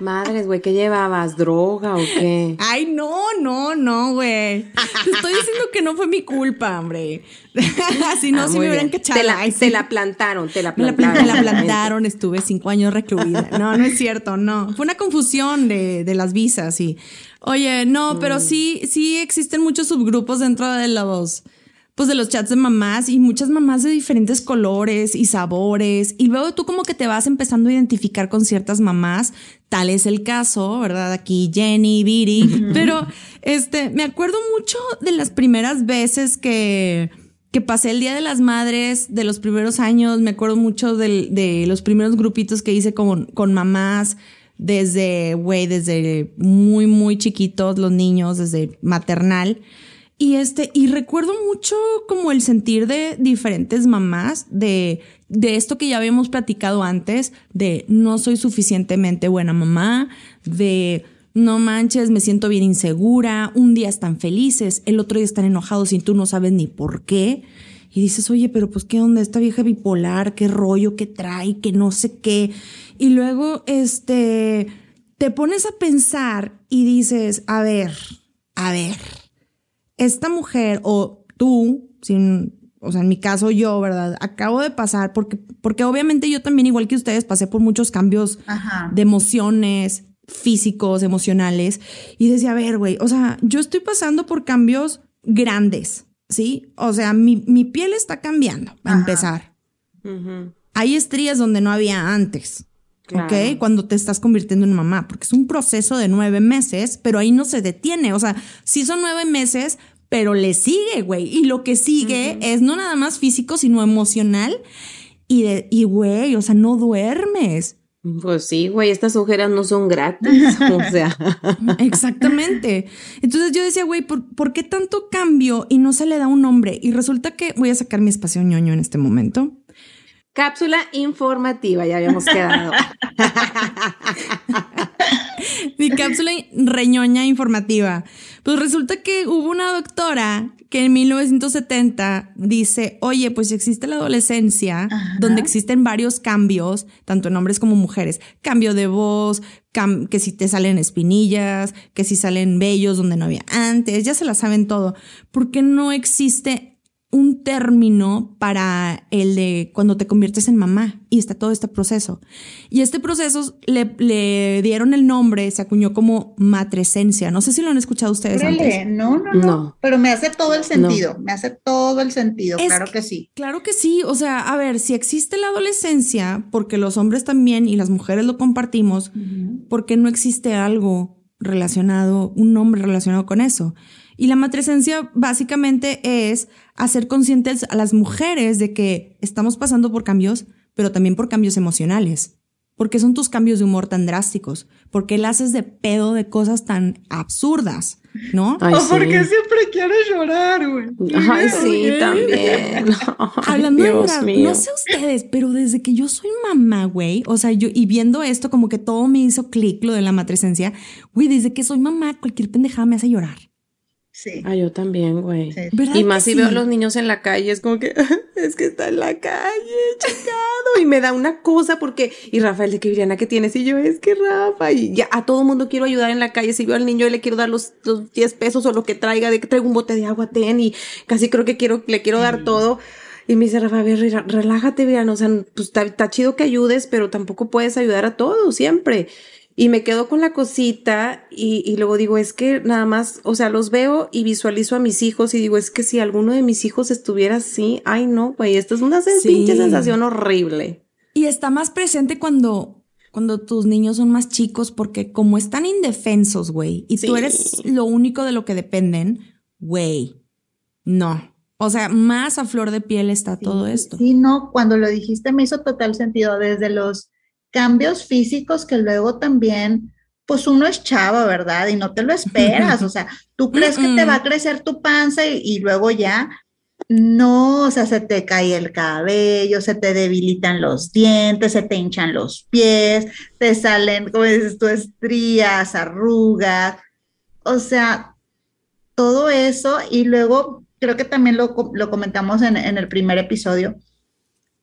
Speaker 5: Madres, güey, ¿qué llevabas? ¿Droga o qué?
Speaker 6: Ay, no, no, no, güey. Te estoy diciendo que no fue mi culpa, hombre. si no,
Speaker 5: Ah,
Speaker 6: si me hubieran cachado.
Speaker 5: Te la,
Speaker 6: Ay,
Speaker 5: te
Speaker 6: sí.
Speaker 5: la plantaron, te la
Speaker 6: Me la,
Speaker 5: plantaron.
Speaker 6: me la plantaron, estuve cinco años recluida. No, no es cierto, no. Fue una confusión de, de las visas y. Oye, no, pero sí, sí existen muchos subgrupos dentro de los. Pues de los chats de mamás y muchas mamás de diferentes colores y sabores. Y luego tú como que te vas empezando a identificar con ciertas mamás. Tal es el caso, ¿verdad? Aquí Jenny, Viri. Pero este, me acuerdo mucho de las primeras veces que, que pasé el Día de las Madres de los primeros años, me acuerdo mucho del- de los primeros grupitos que hice con, con mamás, desde, güey, desde muy, muy chiquitos, los niños, desde maternal. Y este, y recuerdo mucho como el sentir de diferentes mamás, de, de esto que ya habíamos platicado antes, de no soy suficientemente buena mamá, de no manches, me siento bien insegura, un día están felices, el otro día están enojados y tú no sabes ni por qué. Y dices, oye, pero pues qué onda, esta vieja bipolar, qué rollo, qué trae, que no sé qué. Y luego, este, te pones a pensar y dices, a ver, a ver, esta mujer o tú, sin, o sea, en mi caso yo, ¿verdad? Acabo de pasar porque, porque obviamente yo también, igual que ustedes, pasé por muchos cambios
Speaker 4: Ajá.
Speaker 6: de emociones físicos, emocionales. Y decía, a ver, güey, o sea, yo estoy pasando por cambios grandes, ¿sí? O sea, mi, mi piel está cambiando,
Speaker 4: Ajá.
Speaker 6: empezar. Hay estrías donde no había antes.
Speaker 5: Claro.
Speaker 6: ¿Ok? Cuando te estás convirtiendo en mamá, porque es un proceso de nueve meses, pero ahí no se detiene. O sea, sí son nueve meses, pero le sigue, güey. Y lo que sigue es no nada más físico, sino emocional. Y, de, y güey, o sea, no duermes.
Speaker 5: Pues sí, güey, estas ojeras no son gratis. O sea,
Speaker 6: Exactamente. Entonces yo decía, güey, ¿por, por qué tanto cambio y no se le da un nombre? Y resulta que voy a sacar mi espacio ñoño en este momento.
Speaker 5: Cápsula informativa, ya habíamos quedado.
Speaker 6: Mi cápsula reñoña informativa. Pues resulta que hubo una doctora que en 1970 dice, oye, pues si existe la adolescencia, donde existen varios cambios, tanto en hombres como mujeres, cambio de voz, cam- que si te salen espinillas, que si salen vellos donde no había antes, ya se la saben todo, ¿por qué no existe un término para el de cuando te conviertes en mamá y está todo este proceso. Y este proceso le, le dieron el nombre, se acuñó como matresencia. No sé si lo han escuchado ustedes antes.
Speaker 4: no, no, no,
Speaker 5: No.
Speaker 4: Pero me hace todo el sentido. Me hace todo el sentido.
Speaker 6: Es
Speaker 4: claro
Speaker 6: que-
Speaker 4: que sí.
Speaker 6: Claro que sí, o sea, a ver, si existe la adolescencia, porque los hombres también y las mujeres lo compartimos, ¿por qué no existe algo relacionado, un nombre relacionado con eso? Y la matresencia básicamente es hacer conscientes a las mujeres de que estamos pasando por cambios, pero también por cambios emocionales. ¿Por qué son tus cambios de humor tan drásticos? ¿Por qué la haces de pedo de cosas tan absurdas? ¿No?
Speaker 5: Ay, sí.
Speaker 4: siempre quieres llorar, güey.
Speaker 5: Ay, sí, también. Ay,
Speaker 6: Hablando de
Speaker 5: Dios
Speaker 6: llorar,
Speaker 5: mío.
Speaker 6: no sé ustedes, pero desde que yo soy mamá, güey, o sea, yo y viendo esto como que todo me hizo clic lo de la matresencia, güey, desde que soy mamá cualquier pendejada me hace llorar.
Speaker 4: Sí.
Speaker 5: Ah, yo también, güey.
Speaker 4: Sí.
Speaker 6: ¿Verdad
Speaker 5: Y más si veo a los niños en la calle, es como que es que está en la calle, chingado. Y me da una cosa porque, y Rafael, de que Viriana, ¿qué tienes? Y yo, es que Rafa, y ya a todo mundo quiero ayudar en la calle. Si veo al niño y le quiero dar los, los 10 pesos o lo que traiga, de que traigo un bote de agua, ten, y casi creo que quiero, le quiero dar todo. Y me dice Rafa, a ver, re- relájate, Viriana, o sea, pues está, está chido que ayudes, pero tampoco puedes ayudar a todos siempre. Y me quedo con la cosita y, y luego digo, es que nada más, o sea, los veo y visualizo a mis hijos y digo, es que si alguno de mis hijos estuviera así, ay no, güey, esto es una
Speaker 6: Sí.
Speaker 5: pinche sensación horrible.
Speaker 6: Y está más presente cuando, cuando tus niños son más chicos, porque como están indefensos, güey, y tú eres lo único de lo que dependen, güey, no. O sea, más a flor de piel está todo esto.
Speaker 4: Sí, no, cuando lo dijiste me hizo total sentido, desde los cambios físicos que luego también, pues uno es chava, ¿verdad? Y no te lo esperas, o sea, tú crees que te va a crecer tu panza y, y luego ya, no, o sea, se te cae el cabello, se te debilitan los dientes, se te hinchan los pies, te salen, como dices tú, estrías, arrugas, o sea, todo eso y luego creo que también lo, lo comentamos en, en el primer episodio,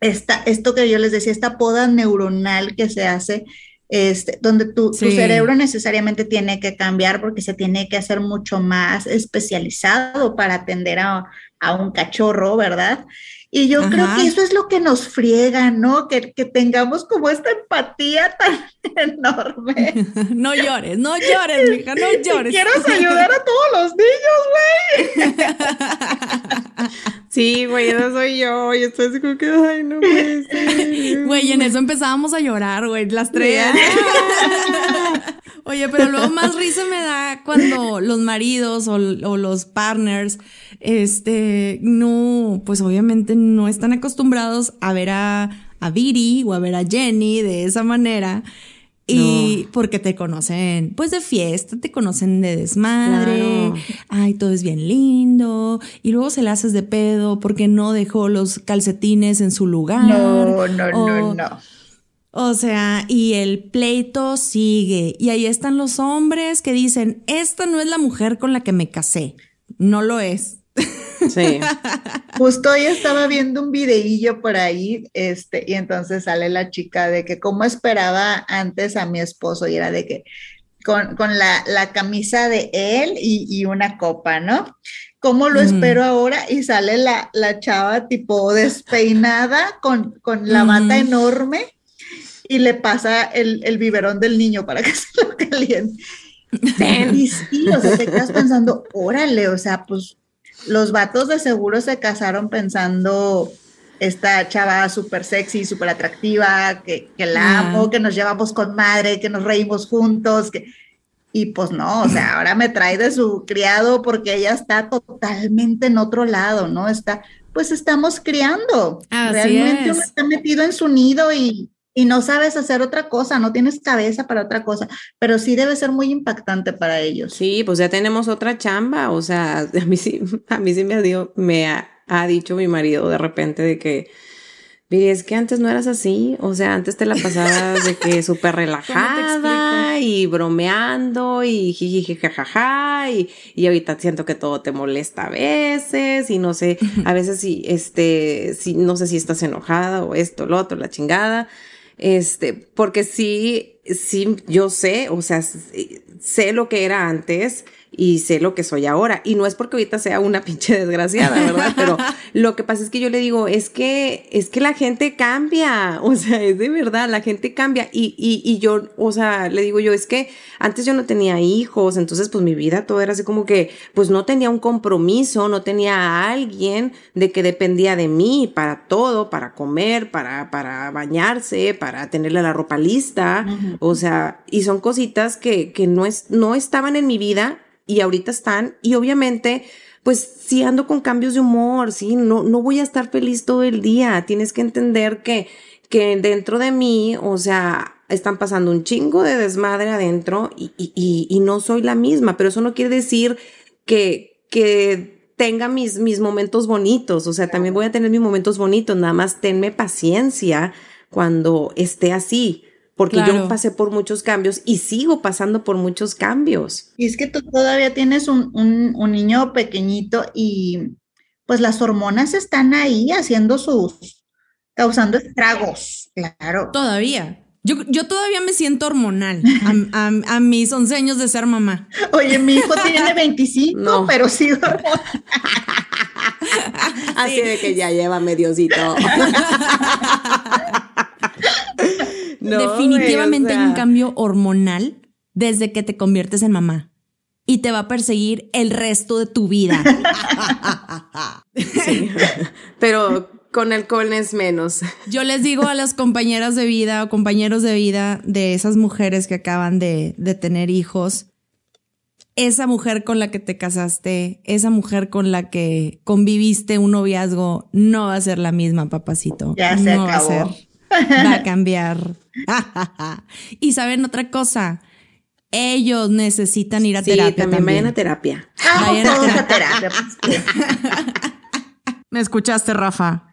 Speaker 4: esta, esto que yo les decía, esta poda neuronal que se hace, este, donde tu, tu
Speaker 6: Sí.
Speaker 4: cerebro necesariamente tiene que cambiar porque se tiene que hacer mucho más especializado para atender a, a un cachorro, ¿verdad? Y yo creo
Speaker 6: Ajá.
Speaker 4: que eso es lo que nos friega, ¿no? Que, que tengamos como esta empatía tan enorme.
Speaker 6: No llores, no llores, mija, no llores.
Speaker 4: Quieres ayudar a todos los niños, güey.
Speaker 5: Sí, güey, esa soy yo, y estoy así como que, ay, no puede ser.
Speaker 6: Güey, en eso empezábamos a llorar, güey, las tres. Oye, pero luego más risa me da cuando los maridos o, o los partners, este, no, pues obviamente no están acostumbrados a ver a, a Viri o a ver a Jenny de esa manera. Y porque te conocen, pues de fiesta, te conocen de desmadre.
Speaker 5: Claro.
Speaker 6: Ay, todo es bien lindo. Y luego se le haces de pedo porque no dejó los calcetines en su lugar.
Speaker 4: No, no,
Speaker 6: o-
Speaker 4: no, no.
Speaker 6: o sea, y el pleito sigue. Y ahí están los hombres que dicen, esta no es la mujer con la que me casé. No lo es.
Speaker 5: Sí.
Speaker 4: Justo hoy estaba viendo un videillo por ahí, este, y entonces sale la chica de que cómo esperaba antes a mi esposo, y era de que con, con la, la camisa de él y, y una copa, ¿no? ¿Cómo lo
Speaker 6: Ujú.
Speaker 4: espero ahora? Y sale la, la chava tipo despeinada con, con la bata
Speaker 6: Ujú.
Speaker 4: enorme y le pasa el, el biberón del niño para que se lo caliente. Y sí, o sea, te quedas pensando, órale, o sea, pues los vatos de seguro se casaron pensando esta chava súper sexy, súper atractiva, que, que la
Speaker 6: Ah.
Speaker 4: amo, que nos llevamos con madre, que nos reímos juntos, que... Y pues no, o sea, ahora me trae de su criado porque ella está totalmente en otro lado, ¿no? Está, pues estamos criando.
Speaker 6: Así
Speaker 4: Realmente
Speaker 6: es.
Speaker 4: uno está metido en su nido y, y no sabes hacer otra cosa, no tienes cabeza para otra cosa, pero sí debe ser muy impactante para ellos.
Speaker 5: Sí, pues ya tenemos otra chamba, o sea, a mí sí, a mí sí me, dio, me ha, ha dicho mi marido de repente de que, Viri, es que antes no eras así, o sea, antes te la pasabas de que súper relajada y bromeando y jiji, jajaja y, y ahorita siento que todo te molesta a veces y no sé, a veces si, este, si, no sé si estás enojada o esto, lo otro, la chingada. Este, porque sí, sí, yo sé, o sea, s- sé lo que era antes y sé lo que soy ahora. Y no es porque ahorita sea una pinche desgraciada, ¿verdad? Pero lo que pasa es que yo le digo, es que, es que la gente cambia, o sea, es de verdad, la gente cambia. Y, y, y yo, o sea, le digo yo, es que antes yo no tenía hijos, entonces pues mi vida todo era así como que, pues no tenía un compromiso, no tenía a alguien de que dependía de mí para todo, para comer, para, para bañarse, para tenerle la ropa lista, o sea, y son cositas que, que no, es, no estaban en mi vida y ahorita están, y obviamente, pues sí ando con cambios de humor, sí, no, no voy a estar feliz todo el día, tienes que entender que, que dentro de mí, o sea, están pasando un chingo de desmadre adentro y, y, y, y no soy la misma, pero eso no quiere decir que, que tenga mis, mis momentos bonitos, o sea, también voy a tener mis momentos bonitos, nada más tenme paciencia cuando esté así, porque
Speaker 6: Claro.
Speaker 5: yo pasé por muchos cambios y sigo pasando por muchos cambios.
Speaker 4: Y es que tú todavía tienes un, un- un niño pequeñito y pues las hormonas están ahí haciendo sus, causando estragos, claro.
Speaker 6: Todavía. Yo, yo todavía me siento hormonal a, a- a mis 11 años de ser mamá.
Speaker 4: Oye, mi hijo tiene 25,
Speaker 5: No.
Speaker 4: pero sí hormonas.
Speaker 5: Así de que ya llévame, Diosito. No,
Speaker 6: Definitivamente hay un cambio hormonal desde que te conviertes en mamá. Y te va a perseguir el resto de tu vida.
Speaker 5: sí. Pero con alcohol es menos.
Speaker 6: Yo les digo a las compañeras de vida o compañeros de vida de esas mujeres que acaban de, de tener hijos, esa mujer con la que te casaste, esa mujer con la que conviviste un noviazgo, no va a ser la misma, papacito.
Speaker 4: Ya se
Speaker 6: no
Speaker 4: acabó.
Speaker 6: Va a, ser. va a cambiar. y saben otra cosa, ellos necesitan ir a
Speaker 5: Sí,
Speaker 6: terapia
Speaker 5: también,
Speaker 6: también.
Speaker 5: vayan a terapia.
Speaker 4: Ah,
Speaker 6: Vayan a
Speaker 4: todos a
Speaker 6: terapia.
Speaker 4: terapia. pues,
Speaker 6: ¿Me escuchaste, Rafa?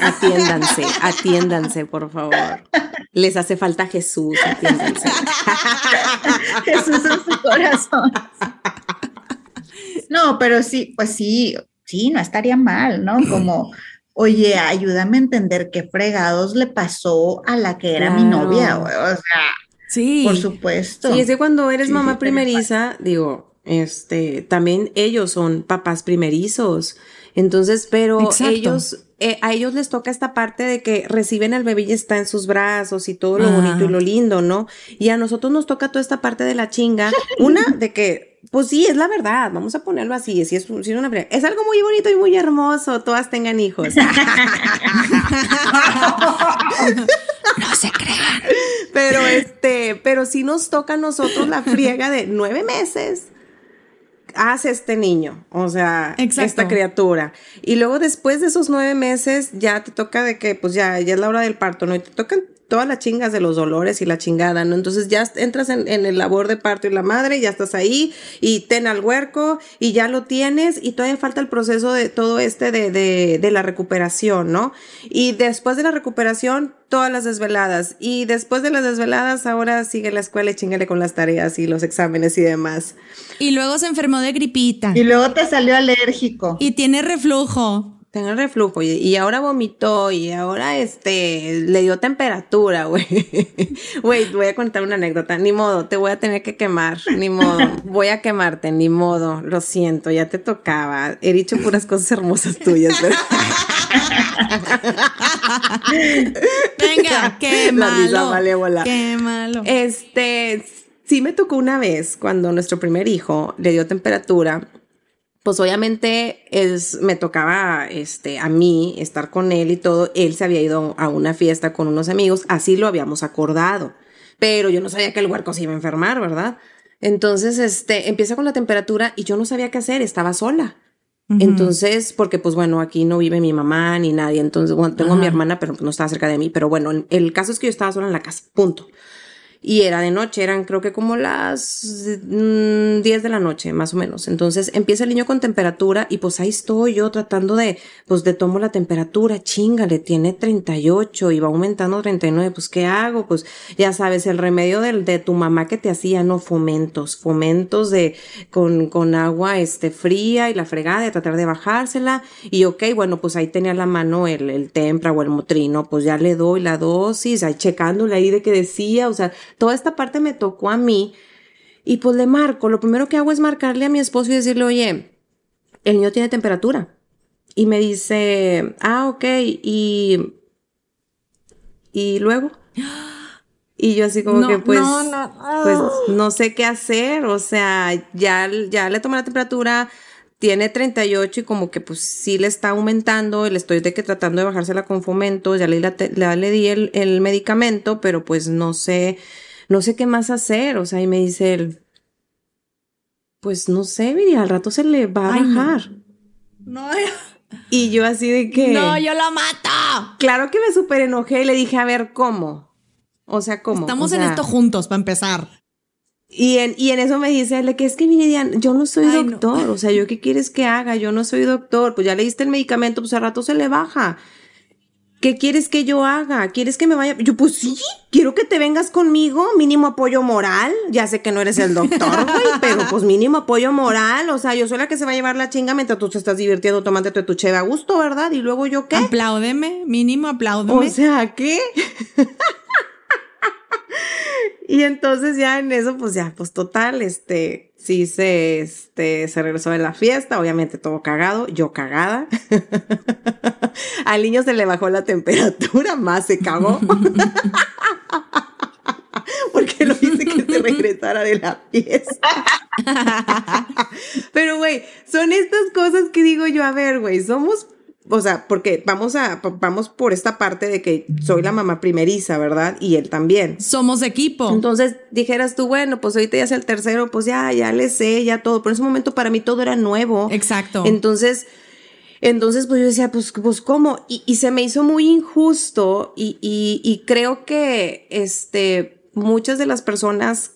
Speaker 5: Atiéndanse, atiéndanse, por favor. Les hace falta Jesús, atiéndanse.
Speaker 4: Jesús en su corazón. No, pero sí, pues sí, sí, no estaría mal, ¿no? Como, oye, ayúdame a entender qué fregados le pasó a la que era mi novia, güey, o sea,
Speaker 6: Sí.
Speaker 4: por supuesto.
Speaker 5: Sí, es que cuando eres
Speaker 4: Sí,
Speaker 5: mamá
Speaker 4: sí,
Speaker 5: primeriza, digo, este, también ellos son papás primerizos. Entonces, pero
Speaker 6: Exacto.
Speaker 5: ellos, eh, a ellos les toca esta parte de que reciben al bebé y está en sus brazos y todo lo
Speaker 6: Ah.
Speaker 5: bonito y lo lindo, ¿no? Y a nosotros nos toca toda esta parte de la chinga. Una, de que, pues sí, es la verdad, vamos a ponerlo así, si es, si es una es algo muy bonito y muy hermoso, todas tengan hijos.
Speaker 6: No se crean.
Speaker 5: Pero este, pero sí nos toca a nosotros la friega de nueve meses. Hace este niño, o sea,
Speaker 6: Exacto.
Speaker 5: esta criatura. Y luego después de esos nueve meses ya te toca de que, pues ya, ya es la hora del parto, ¿no? Y te tocan todas las chingas de los dolores y la chingada, ¿no? Entonces ya entras en, en el labor de parto y la madre, ya estás ahí y ten al huerco y ya lo tienes y todavía falta el proceso de todo este de, de, de la recuperación, ¿no? Y después de la recuperación, todas las desveladas. Y después de las desveladas, ahora sigue la escuela y chingale con las tareas y los exámenes y demás.
Speaker 6: Y luego se enfermó de gripita.
Speaker 4: Y luego te salió alérgico.
Speaker 6: Y tiene reflujo.
Speaker 5: Tengo el reflujo y, y ahora vomitó y ahora este le dio temperatura, güey. Güey, voy a contar una anécdota. Ni modo, te voy a tener que quemar. Ni modo. Voy a quemarte, ni modo. Lo siento, ya te tocaba. He dicho puras cosas hermosas tuyas.
Speaker 6: Venga, qué malo.
Speaker 5: malévola.
Speaker 6: Qué malo.
Speaker 5: Este, sí me tocó una vez cuando nuestro primer hijo le dio temperatura. Pues obviamente es, me tocaba este, a mí estar con él y todo. Él se había ido a una fiesta con unos amigos, así lo habíamos acordado. Pero yo no sabía que el huerco se iba a enfermar, ¿verdad? Entonces, este, empieza con la temperatura y yo no sabía qué hacer, estaba sola. Entonces, porque pues bueno, aquí no vive mi mamá ni nadie, entonces bueno, tengo a mi hermana, pero no estaba cerca de mí, pero bueno, el- el caso es que yo estaba sola en la casa, punto. Y era de noche, eran creo que como las mm, 10 de la noche, más o menos. Entonces empieza el niño con temperatura y pues ahí estoy yo tratando de, pues de tomo la temperatura, chingale, tiene 38 y va aumentando a 39, pues ¿qué hago? Pues ya sabes, el remedio del, de tu mamá que te hacía, no fomentos, fomentos de, con, con agua este, fría y la fregada, de tratar de bajársela. Y ok, bueno, pues ahí tenía la mano el, el tempra o el motrino, pues ya le doy la dosis, ahí checándole ahí de que decía, o sea, toda esta parte me tocó a mí. Y pues le marco, lo primero que hago es marcarle a mi esposo y decirle, oye, el niño tiene temperatura. Y me dice, ah, ok, y, y luego. Y yo así como
Speaker 6: No,
Speaker 5: que pues,
Speaker 6: no, no.
Speaker 5: pues no sé qué hacer, o sea, ya, ya le tomé la temperatura, tiene 38 y como que pues sí le está aumentando, y le estoy de que tratando de bajársela con fomento, ya le, la te- ya le di el, el medicamento, pero pues no sé, no sé qué más hacer, o sea, y me dice él, pues no sé, Viri, al rato se le va a
Speaker 6: Ay,
Speaker 5: bajar.
Speaker 6: No,
Speaker 5: Y yo así de que...
Speaker 6: no, yo la mato.
Speaker 5: Claro que me súper enojé y le dije, a ver, ¿cómo? O sea, ¿cómo?
Speaker 6: Estamos
Speaker 5: O
Speaker 6: en esto juntos para empezar.
Speaker 5: Y en, y en eso me dice él, que es que Viridian, yo no soy
Speaker 6: Ay, no.
Speaker 5: doctor, o sea, ¿yo qué quieres que haga? Yo no soy doctor, pues ya le diste el medicamento, pues al rato se le baja. ¿Qué quieres que yo haga? ¿Quieres que me vaya? Yo, pues sí, quiero que te vengas conmigo, mínimo apoyo moral. Ya sé que no eres el doctor, güey, pero pues mínimo apoyo moral. O sea, yo soy la que se va a llevar la chinga mientras tú te estás divirtiendo tomándote tu cheve a gusto, ¿verdad? Y luego yo, ¿qué?
Speaker 6: Apláudeme, mínimo apláudeme.
Speaker 5: O sea, ¿qué? y entonces ya en eso, pues ya, pues total, este, sí se, este, se regresó de la fiesta, obviamente todo cagado, yo cagada. Al niño se le bajó la temperatura, más se cagó. Porque lo hice que se regresara de la fiesta. Pero, güey, son estas cosas que digo yo, a ver, güey, somos o sea, porque vamos a, vamos por esta parte de que soy la mamá primeriza, ¿verdad? Y él también.
Speaker 6: Somos equipo.
Speaker 5: Entonces dijeras tú, bueno, pues ahorita ya es el tercero, pues ya, ya le sé, ya todo. Pero en ese momento para mí todo era nuevo.
Speaker 6: Exacto.
Speaker 5: Entonces, entonces, pues yo decía, pues, pues ¿cómo? Y, y se me hizo muy injusto y, y, y creo que, este, muchas de las personas,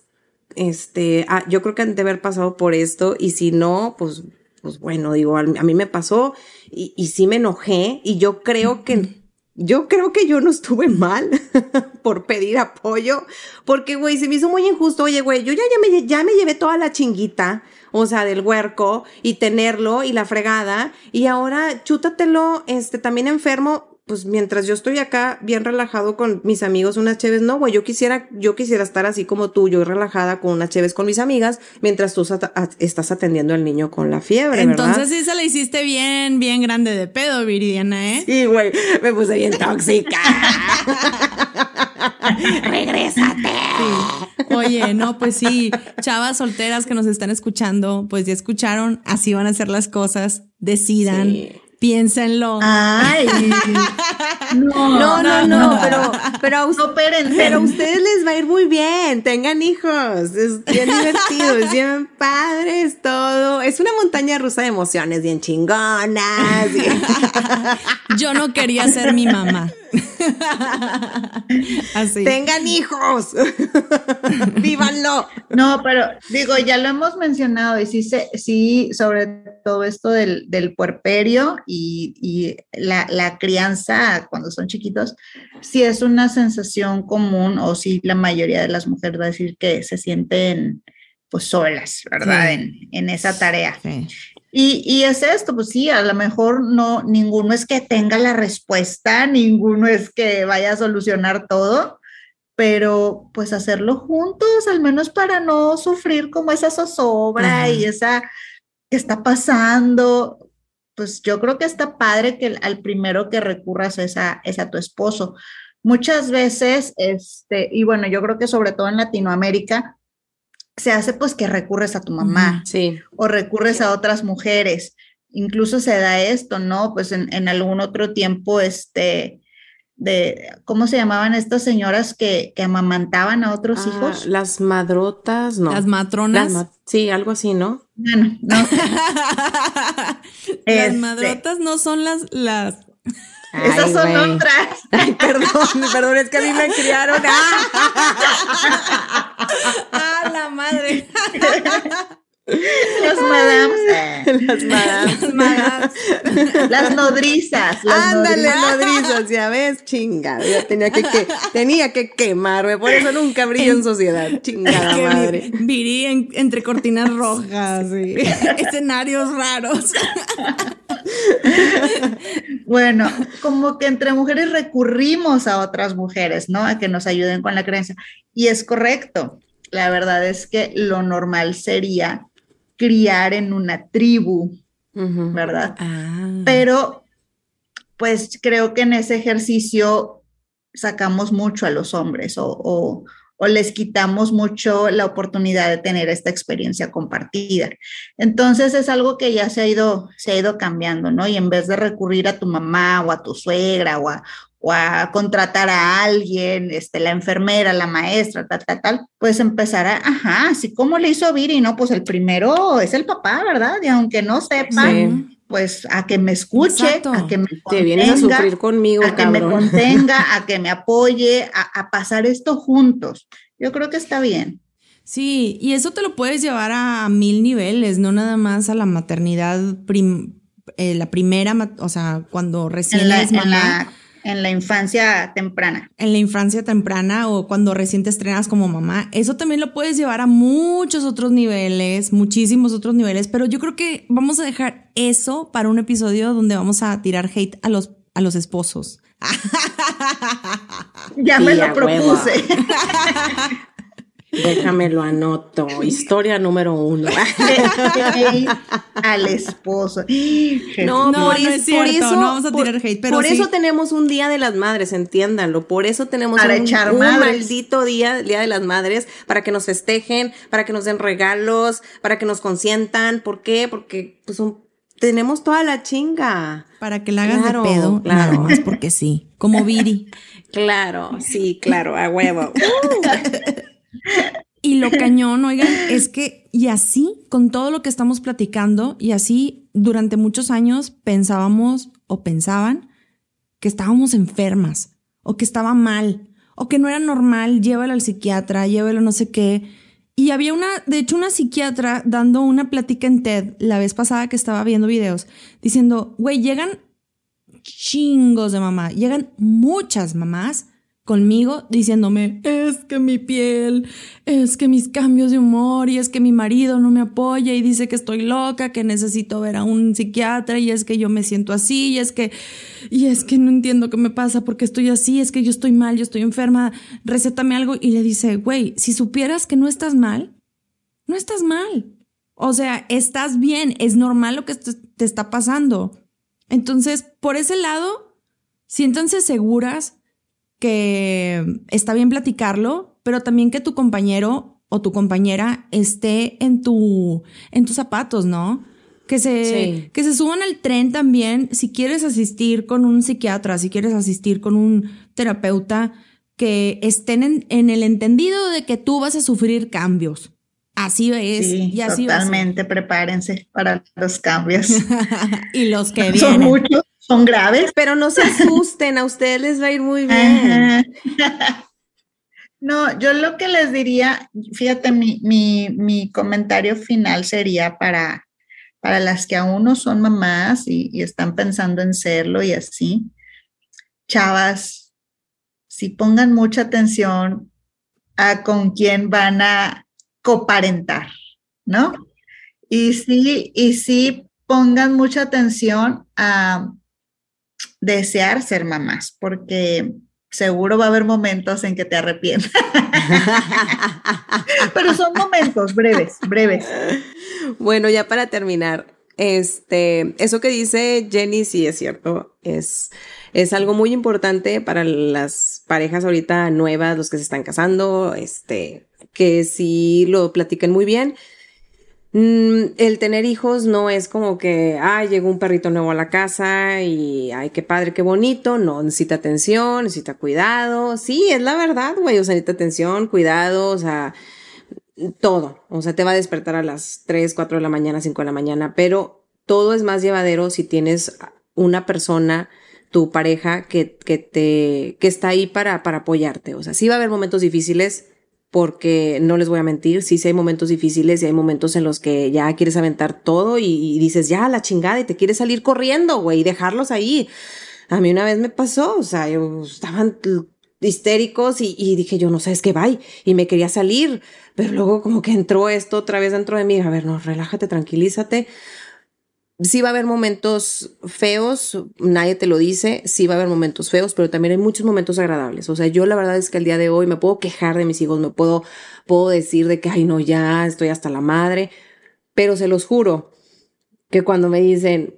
Speaker 5: este, ah, yo creo que han de haber pasado por esto y si no, pues pues bueno, digo, a, mí me pasó y, y, sí me enojé y yo creo que, yo creo que yo no estuve mal por pedir apoyo, porque güey, se me hizo muy injusto, oye güey, yo ya, ya, me, ya me llevé toda la chinguita, o sea, del huerco y tenerlo y la fregada y ahora chútatelo, este, también enfermo, pues mientras yo estoy acá bien relajado con mis amigos, unas cheves, no, güey, yo quisiera, yo quisiera estar así como tú, yo relajada con unas cheves con mis amigas, mientras tú estás atendiendo al niño con la fiebre,
Speaker 6: Entonces sí se la hiciste bien, bien grande de pedo, Viridiana, ¿eh?
Speaker 5: Sí, güey, me puse bien tóxica. Regrésate.
Speaker 6: Oye, no, pues sí, chavas solteras que nos están escuchando, pues ya escucharon, así van a ser las cosas, decidan. Piénsenlo.
Speaker 4: Ay.
Speaker 5: No, no, no, no, pero, pero, a, pero a ustedes les va a ir muy bien. Tengan hijos. Es bien divertido, es bien padre, es todo. Es una montaña rusa de emociones bien chingonas.
Speaker 6: Yo no quería ser mi mamá.
Speaker 5: Así. Tengan hijos. Vívanlo.
Speaker 4: No, pero digo, ya lo hemos mencionado y sí, sí sobre todo esto del, del puerperio y, y la, la, crianza cuando son chiquitos, sí es una sensación común o sí la mayoría de las mujeres va a decir que se sienten pues solas, ¿verdad? En, en, esa tarea. Sí. Y, y, es esto, pues sí, a lo mejor no, ninguno es que tenga la respuesta, ninguno es que vaya a solucionar todo, pero pues hacerlo juntos, al menos para no sufrir como esa zozobra Ajá. y esa que está pasando, pues yo creo que está padre que al primero que recurras es a, es a tu esposo. Muchas veces, este, y bueno, yo creo que sobre todo en Latinoamérica, se hace pues que recurres a tu mamá
Speaker 5: sí.
Speaker 4: o recurres a otras mujeres. Incluso se da esto, ¿no? Pues en, en algún otro tiempo, este, de, ¿cómo se llamaban estas señoras que, que amamantaban a otros
Speaker 5: ah,
Speaker 4: hijos?
Speaker 5: Las madrotas, no.
Speaker 6: Las matronas.
Speaker 5: Las ma sí, algo así, ¿no?
Speaker 4: Bueno, no.
Speaker 6: las este. madrotas no son las, las
Speaker 4: Ay, Esas son
Speaker 5: wey.
Speaker 4: otras.
Speaker 5: Ay, perdón, perdón, es que a mí me criaron.
Speaker 6: ¡Ah, la madre!
Speaker 4: Las madams.
Speaker 5: Las madams.
Speaker 6: Las madams.
Speaker 4: Las nodrizas. Las
Speaker 5: Ándale,
Speaker 4: nodrizas.
Speaker 5: nodrizas, ya ves, chingada. Ya tenía que, que tenía que quemarme, por eso nunca brillo en sociedad. Chingada madre.
Speaker 6: vi- Virí en- entre cortinas rojas escenarios raros.
Speaker 4: Bueno, como que entre mujeres recurrimos a otras mujeres, ¿no? A que nos ayuden con la creencia. Y es correcto. La verdad es que lo normal sería criar en una tribu. ¿verdad?
Speaker 6: Ah.
Speaker 4: Pero, pues creo que en ese ejercicio sacamos mucho a los hombres o, o- o les quitamos mucho la oportunidad de tener esta experiencia compartida. Entonces es algo que ya se ha ido, se ha ido cambiando, ¿no? Y en vez de recurrir a tu mamá o a tu suegra o a, o a contratar a alguien, este, la enfermera, la maestra, tal, tal, tal, pues empezar a, ajá, así como le hizo Viri, ¿no? Pues el primero es el papá, ¿verdad? Y aunque no sepa,
Speaker 5: Sí.
Speaker 4: Pues a que me escuche,
Speaker 6: Exacto.
Speaker 4: a que me
Speaker 5: Te vienes a
Speaker 4: contenga,
Speaker 5: sufrir conmigo,
Speaker 4: a que me contenga, a que me apoye, a, a pasar esto juntos. Yo creo que está bien.
Speaker 6: Sí, y eso te lo puedes llevar a mil niveles, no nada más a la maternidad, prim- eh, la primera, o sea, cuando recién
Speaker 4: En la, en
Speaker 6: mamá.
Speaker 4: la, en la infancia temprana.
Speaker 6: En la infancia temprana o cuando recién te estrenas como mamá. Eso también lo puedes llevar a muchos otros niveles, muchísimos otros niveles, pero yo creo que vamos a dejar eso para un episodio donde vamos a tirar hate a los, a los esposos.
Speaker 4: ya me lo propuse.
Speaker 5: Déjame lo anoto. Historia número uno.
Speaker 4: Al esposo.
Speaker 5: No,
Speaker 6: No,
Speaker 5: por,
Speaker 6: no
Speaker 5: es-
Speaker 6: es cierto,
Speaker 5: por eso,
Speaker 6: no vamos a
Speaker 5: por-
Speaker 6: tirar hate, pero
Speaker 5: por
Speaker 6: sí.
Speaker 5: eso tenemos un día de las madres, entiéndanlo. Por eso tenemos
Speaker 4: Para
Speaker 5: un,
Speaker 4: echar
Speaker 5: un
Speaker 4: madres.
Speaker 5: maldito día, día de las madres, para que nos festejen, para que nos den regalos, para que nos consientan. ¿Por qué? Porque pues son- tenemos toda la chinga.
Speaker 6: Para que la hagas
Speaker 5: Claro,
Speaker 6: de pedo,
Speaker 5: claro.
Speaker 6: nada más porque sí. Como Viri.
Speaker 5: Claro, sí, claro, a huevo.
Speaker 6: Y lo cañón, oigan, es que, y así, con todo lo que estamos platicando, y así durante muchos años pensábamos o pensaban que estábamos enfermas, o que estaba mal, o que no era normal, llévalo al psiquiatra, llévalo no sé qué. Y había una, de hecho, una psiquiatra dando una plática en TED la vez pasada que estaba viendo videos, diciendo, güey, llegan chingos de mamá, llegan muchas mamás conmigo diciéndome, es que mi piel, es que mis cambios de humor y es que mi marido no me apoya y dice que estoy loca, que necesito ver a un psiquiatra y es que yo me siento así y es que, y es que no entiendo qué me pasa porque estoy así, es que yo estoy mal, yo estoy enferma, recétame algo y le dice, güey, si supieras que no estás mal, no estás mal. O sea, estás bien, es normal lo que te está pasando. Entonces, por ese lado, siéntanse seguras que está bien platicarlo, pero también que tu compañero o tu compañera esté en tu en tus zapatos, ¿no? Que se,
Speaker 5: Sí.
Speaker 6: que se suban al tren también si quieres asistir con un psiquiatra, si quieres asistir con un terapeuta, que estén en, en el entendido de que tú vas a sufrir cambios. Así es.
Speaker 4: Sí,
Speaker 6: y así va a ser.
Speaker 4: totalmente. Prepárense para los cambios.
Speaker 6: y los que
Speaker 4: son
Speaker 6: vienen.
Speaker 4: muchos, son graves.
Speaker 5: Pero no se asusten, a ustedes les va a ir muy bien.
Speaker 4: Ajá. No, yo lo que les diría, fíjate, mi, mi, mi comentario final sería para, para las que aún no son mamás y, y están pensando en serlo y así. Chavas, si pongan mucha atención a con quién van a coparentar, ¿no? Y sí, y sí pongan mucha atención a desear ser mamás, porque seguro va a haber momentos en que te arrepientas. Pero son momentos breves, breves.
Speaker 5: Bueno, ya para terminar, este, eso que dice Jenny sí es cierto, es, es algo muy importante para las parejas ahorita nuevas, los que se están casando, este, que sí lo platiquen muy bien. Mm, el tener hijos no es como que, ay, llegó un perrito nuevo a la casa y, ay, qué padre, qué bonito. No, necesita atención, necesita cuidado. Sí, es la verdad, güey. O sea, necesita atención, cuidado, o sea, todo. O sea, te va a despertar a las 3, 4 de la mañana, 5 de la mañana, pero todo es más llevadero si tienes una persona, tu pareja, que, que te, que está ahí para, para apoyarte. O sea, sí va a haber momentos difíciles, porque no les voy a mentir, sí, sí hay momentos difíciles y hay momentos en los que ya quieres aventar todo y, dices, ya, la chingada, y te quieres salir corriendo, güey, y dejarlos ahí. A mí una vez me pasó, o sea, yo- estaban histéricos y, y dije yo, no sabes qué, bye, y me quería salir, pero luego como que entró esto otra vez dentro de mí, a ver, no, relájate, tranquilízate. Sí va a haber momentos feos, nadie te lo dice, sí va a haber momentos feos, pero también hay muchos momentos agradables. O sea, yo la verdad es que el día de hoy me puedo quejar de mis hijos, me puedo, puedo decir de que, ay, no, ya estoy hasta la madre, pero se los juro que cuando me dicen,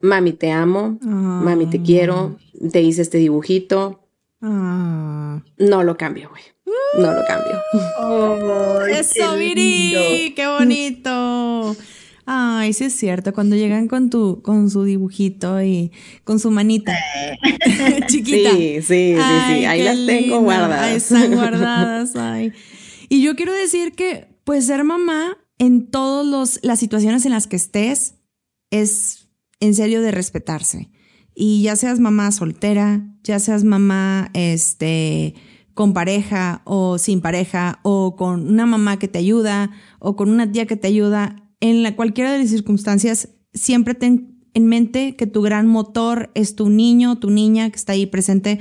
Speaker 5: mami, te amo, mami, te quiero, te hice este dibujito,
Speaker 6: Ah.
Speaker 5: no lo cambio, güey. No lo cambio.
Speaker 6: Eso,
Speaker 4: qué
Speaker 6: Viri, qué bonito. Ay, sí es cierto, cuando llegan con tu, con su dibujito y con su manita chiquita.
Speaker 5: Sí, sí, sí, Ahí las tengo guardadas.
Speaker 6: Ahí están guardadas. Ay. Y yo quiero decir que, pues, ser mamá en todas las situaciones en las que estés es en serio de respetarse. Y ya seas mamá soltera, ya seas mamá, este, con pareja o sin pareja, o con una mamá que te ayuda, o con una tía que te ayuda, en la cualquiera de las circunstancias, siempre ten en mente que tu gran motor es tu niño, tu niña que está ahí presente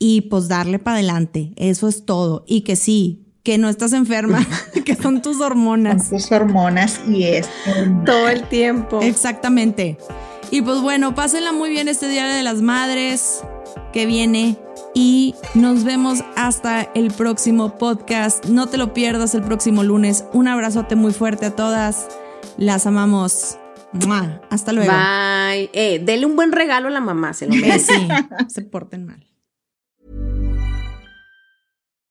Speaker 6: y pues darle para adelante. Eso es todo. Y que sí, que no estás enferma, que son tus hormonas.
Speaker 4: Son tus hormonas y es
Speaker 5: todo el tiempo.
Speaker 6: Exactamente. Y pues bueno, pásenla muy bien este Día de las Madres que viene y nos vemos hasta el próximo podcast. No te lo pierdas el próximo lunes. Un abrazote muy fuerte a todas. Las amamos. Hasta luego.
Speaker 5: Bye. Eh, dele un buen regalo a la mamá, se lo merece.
Speaker 6: Sí, se porten mal.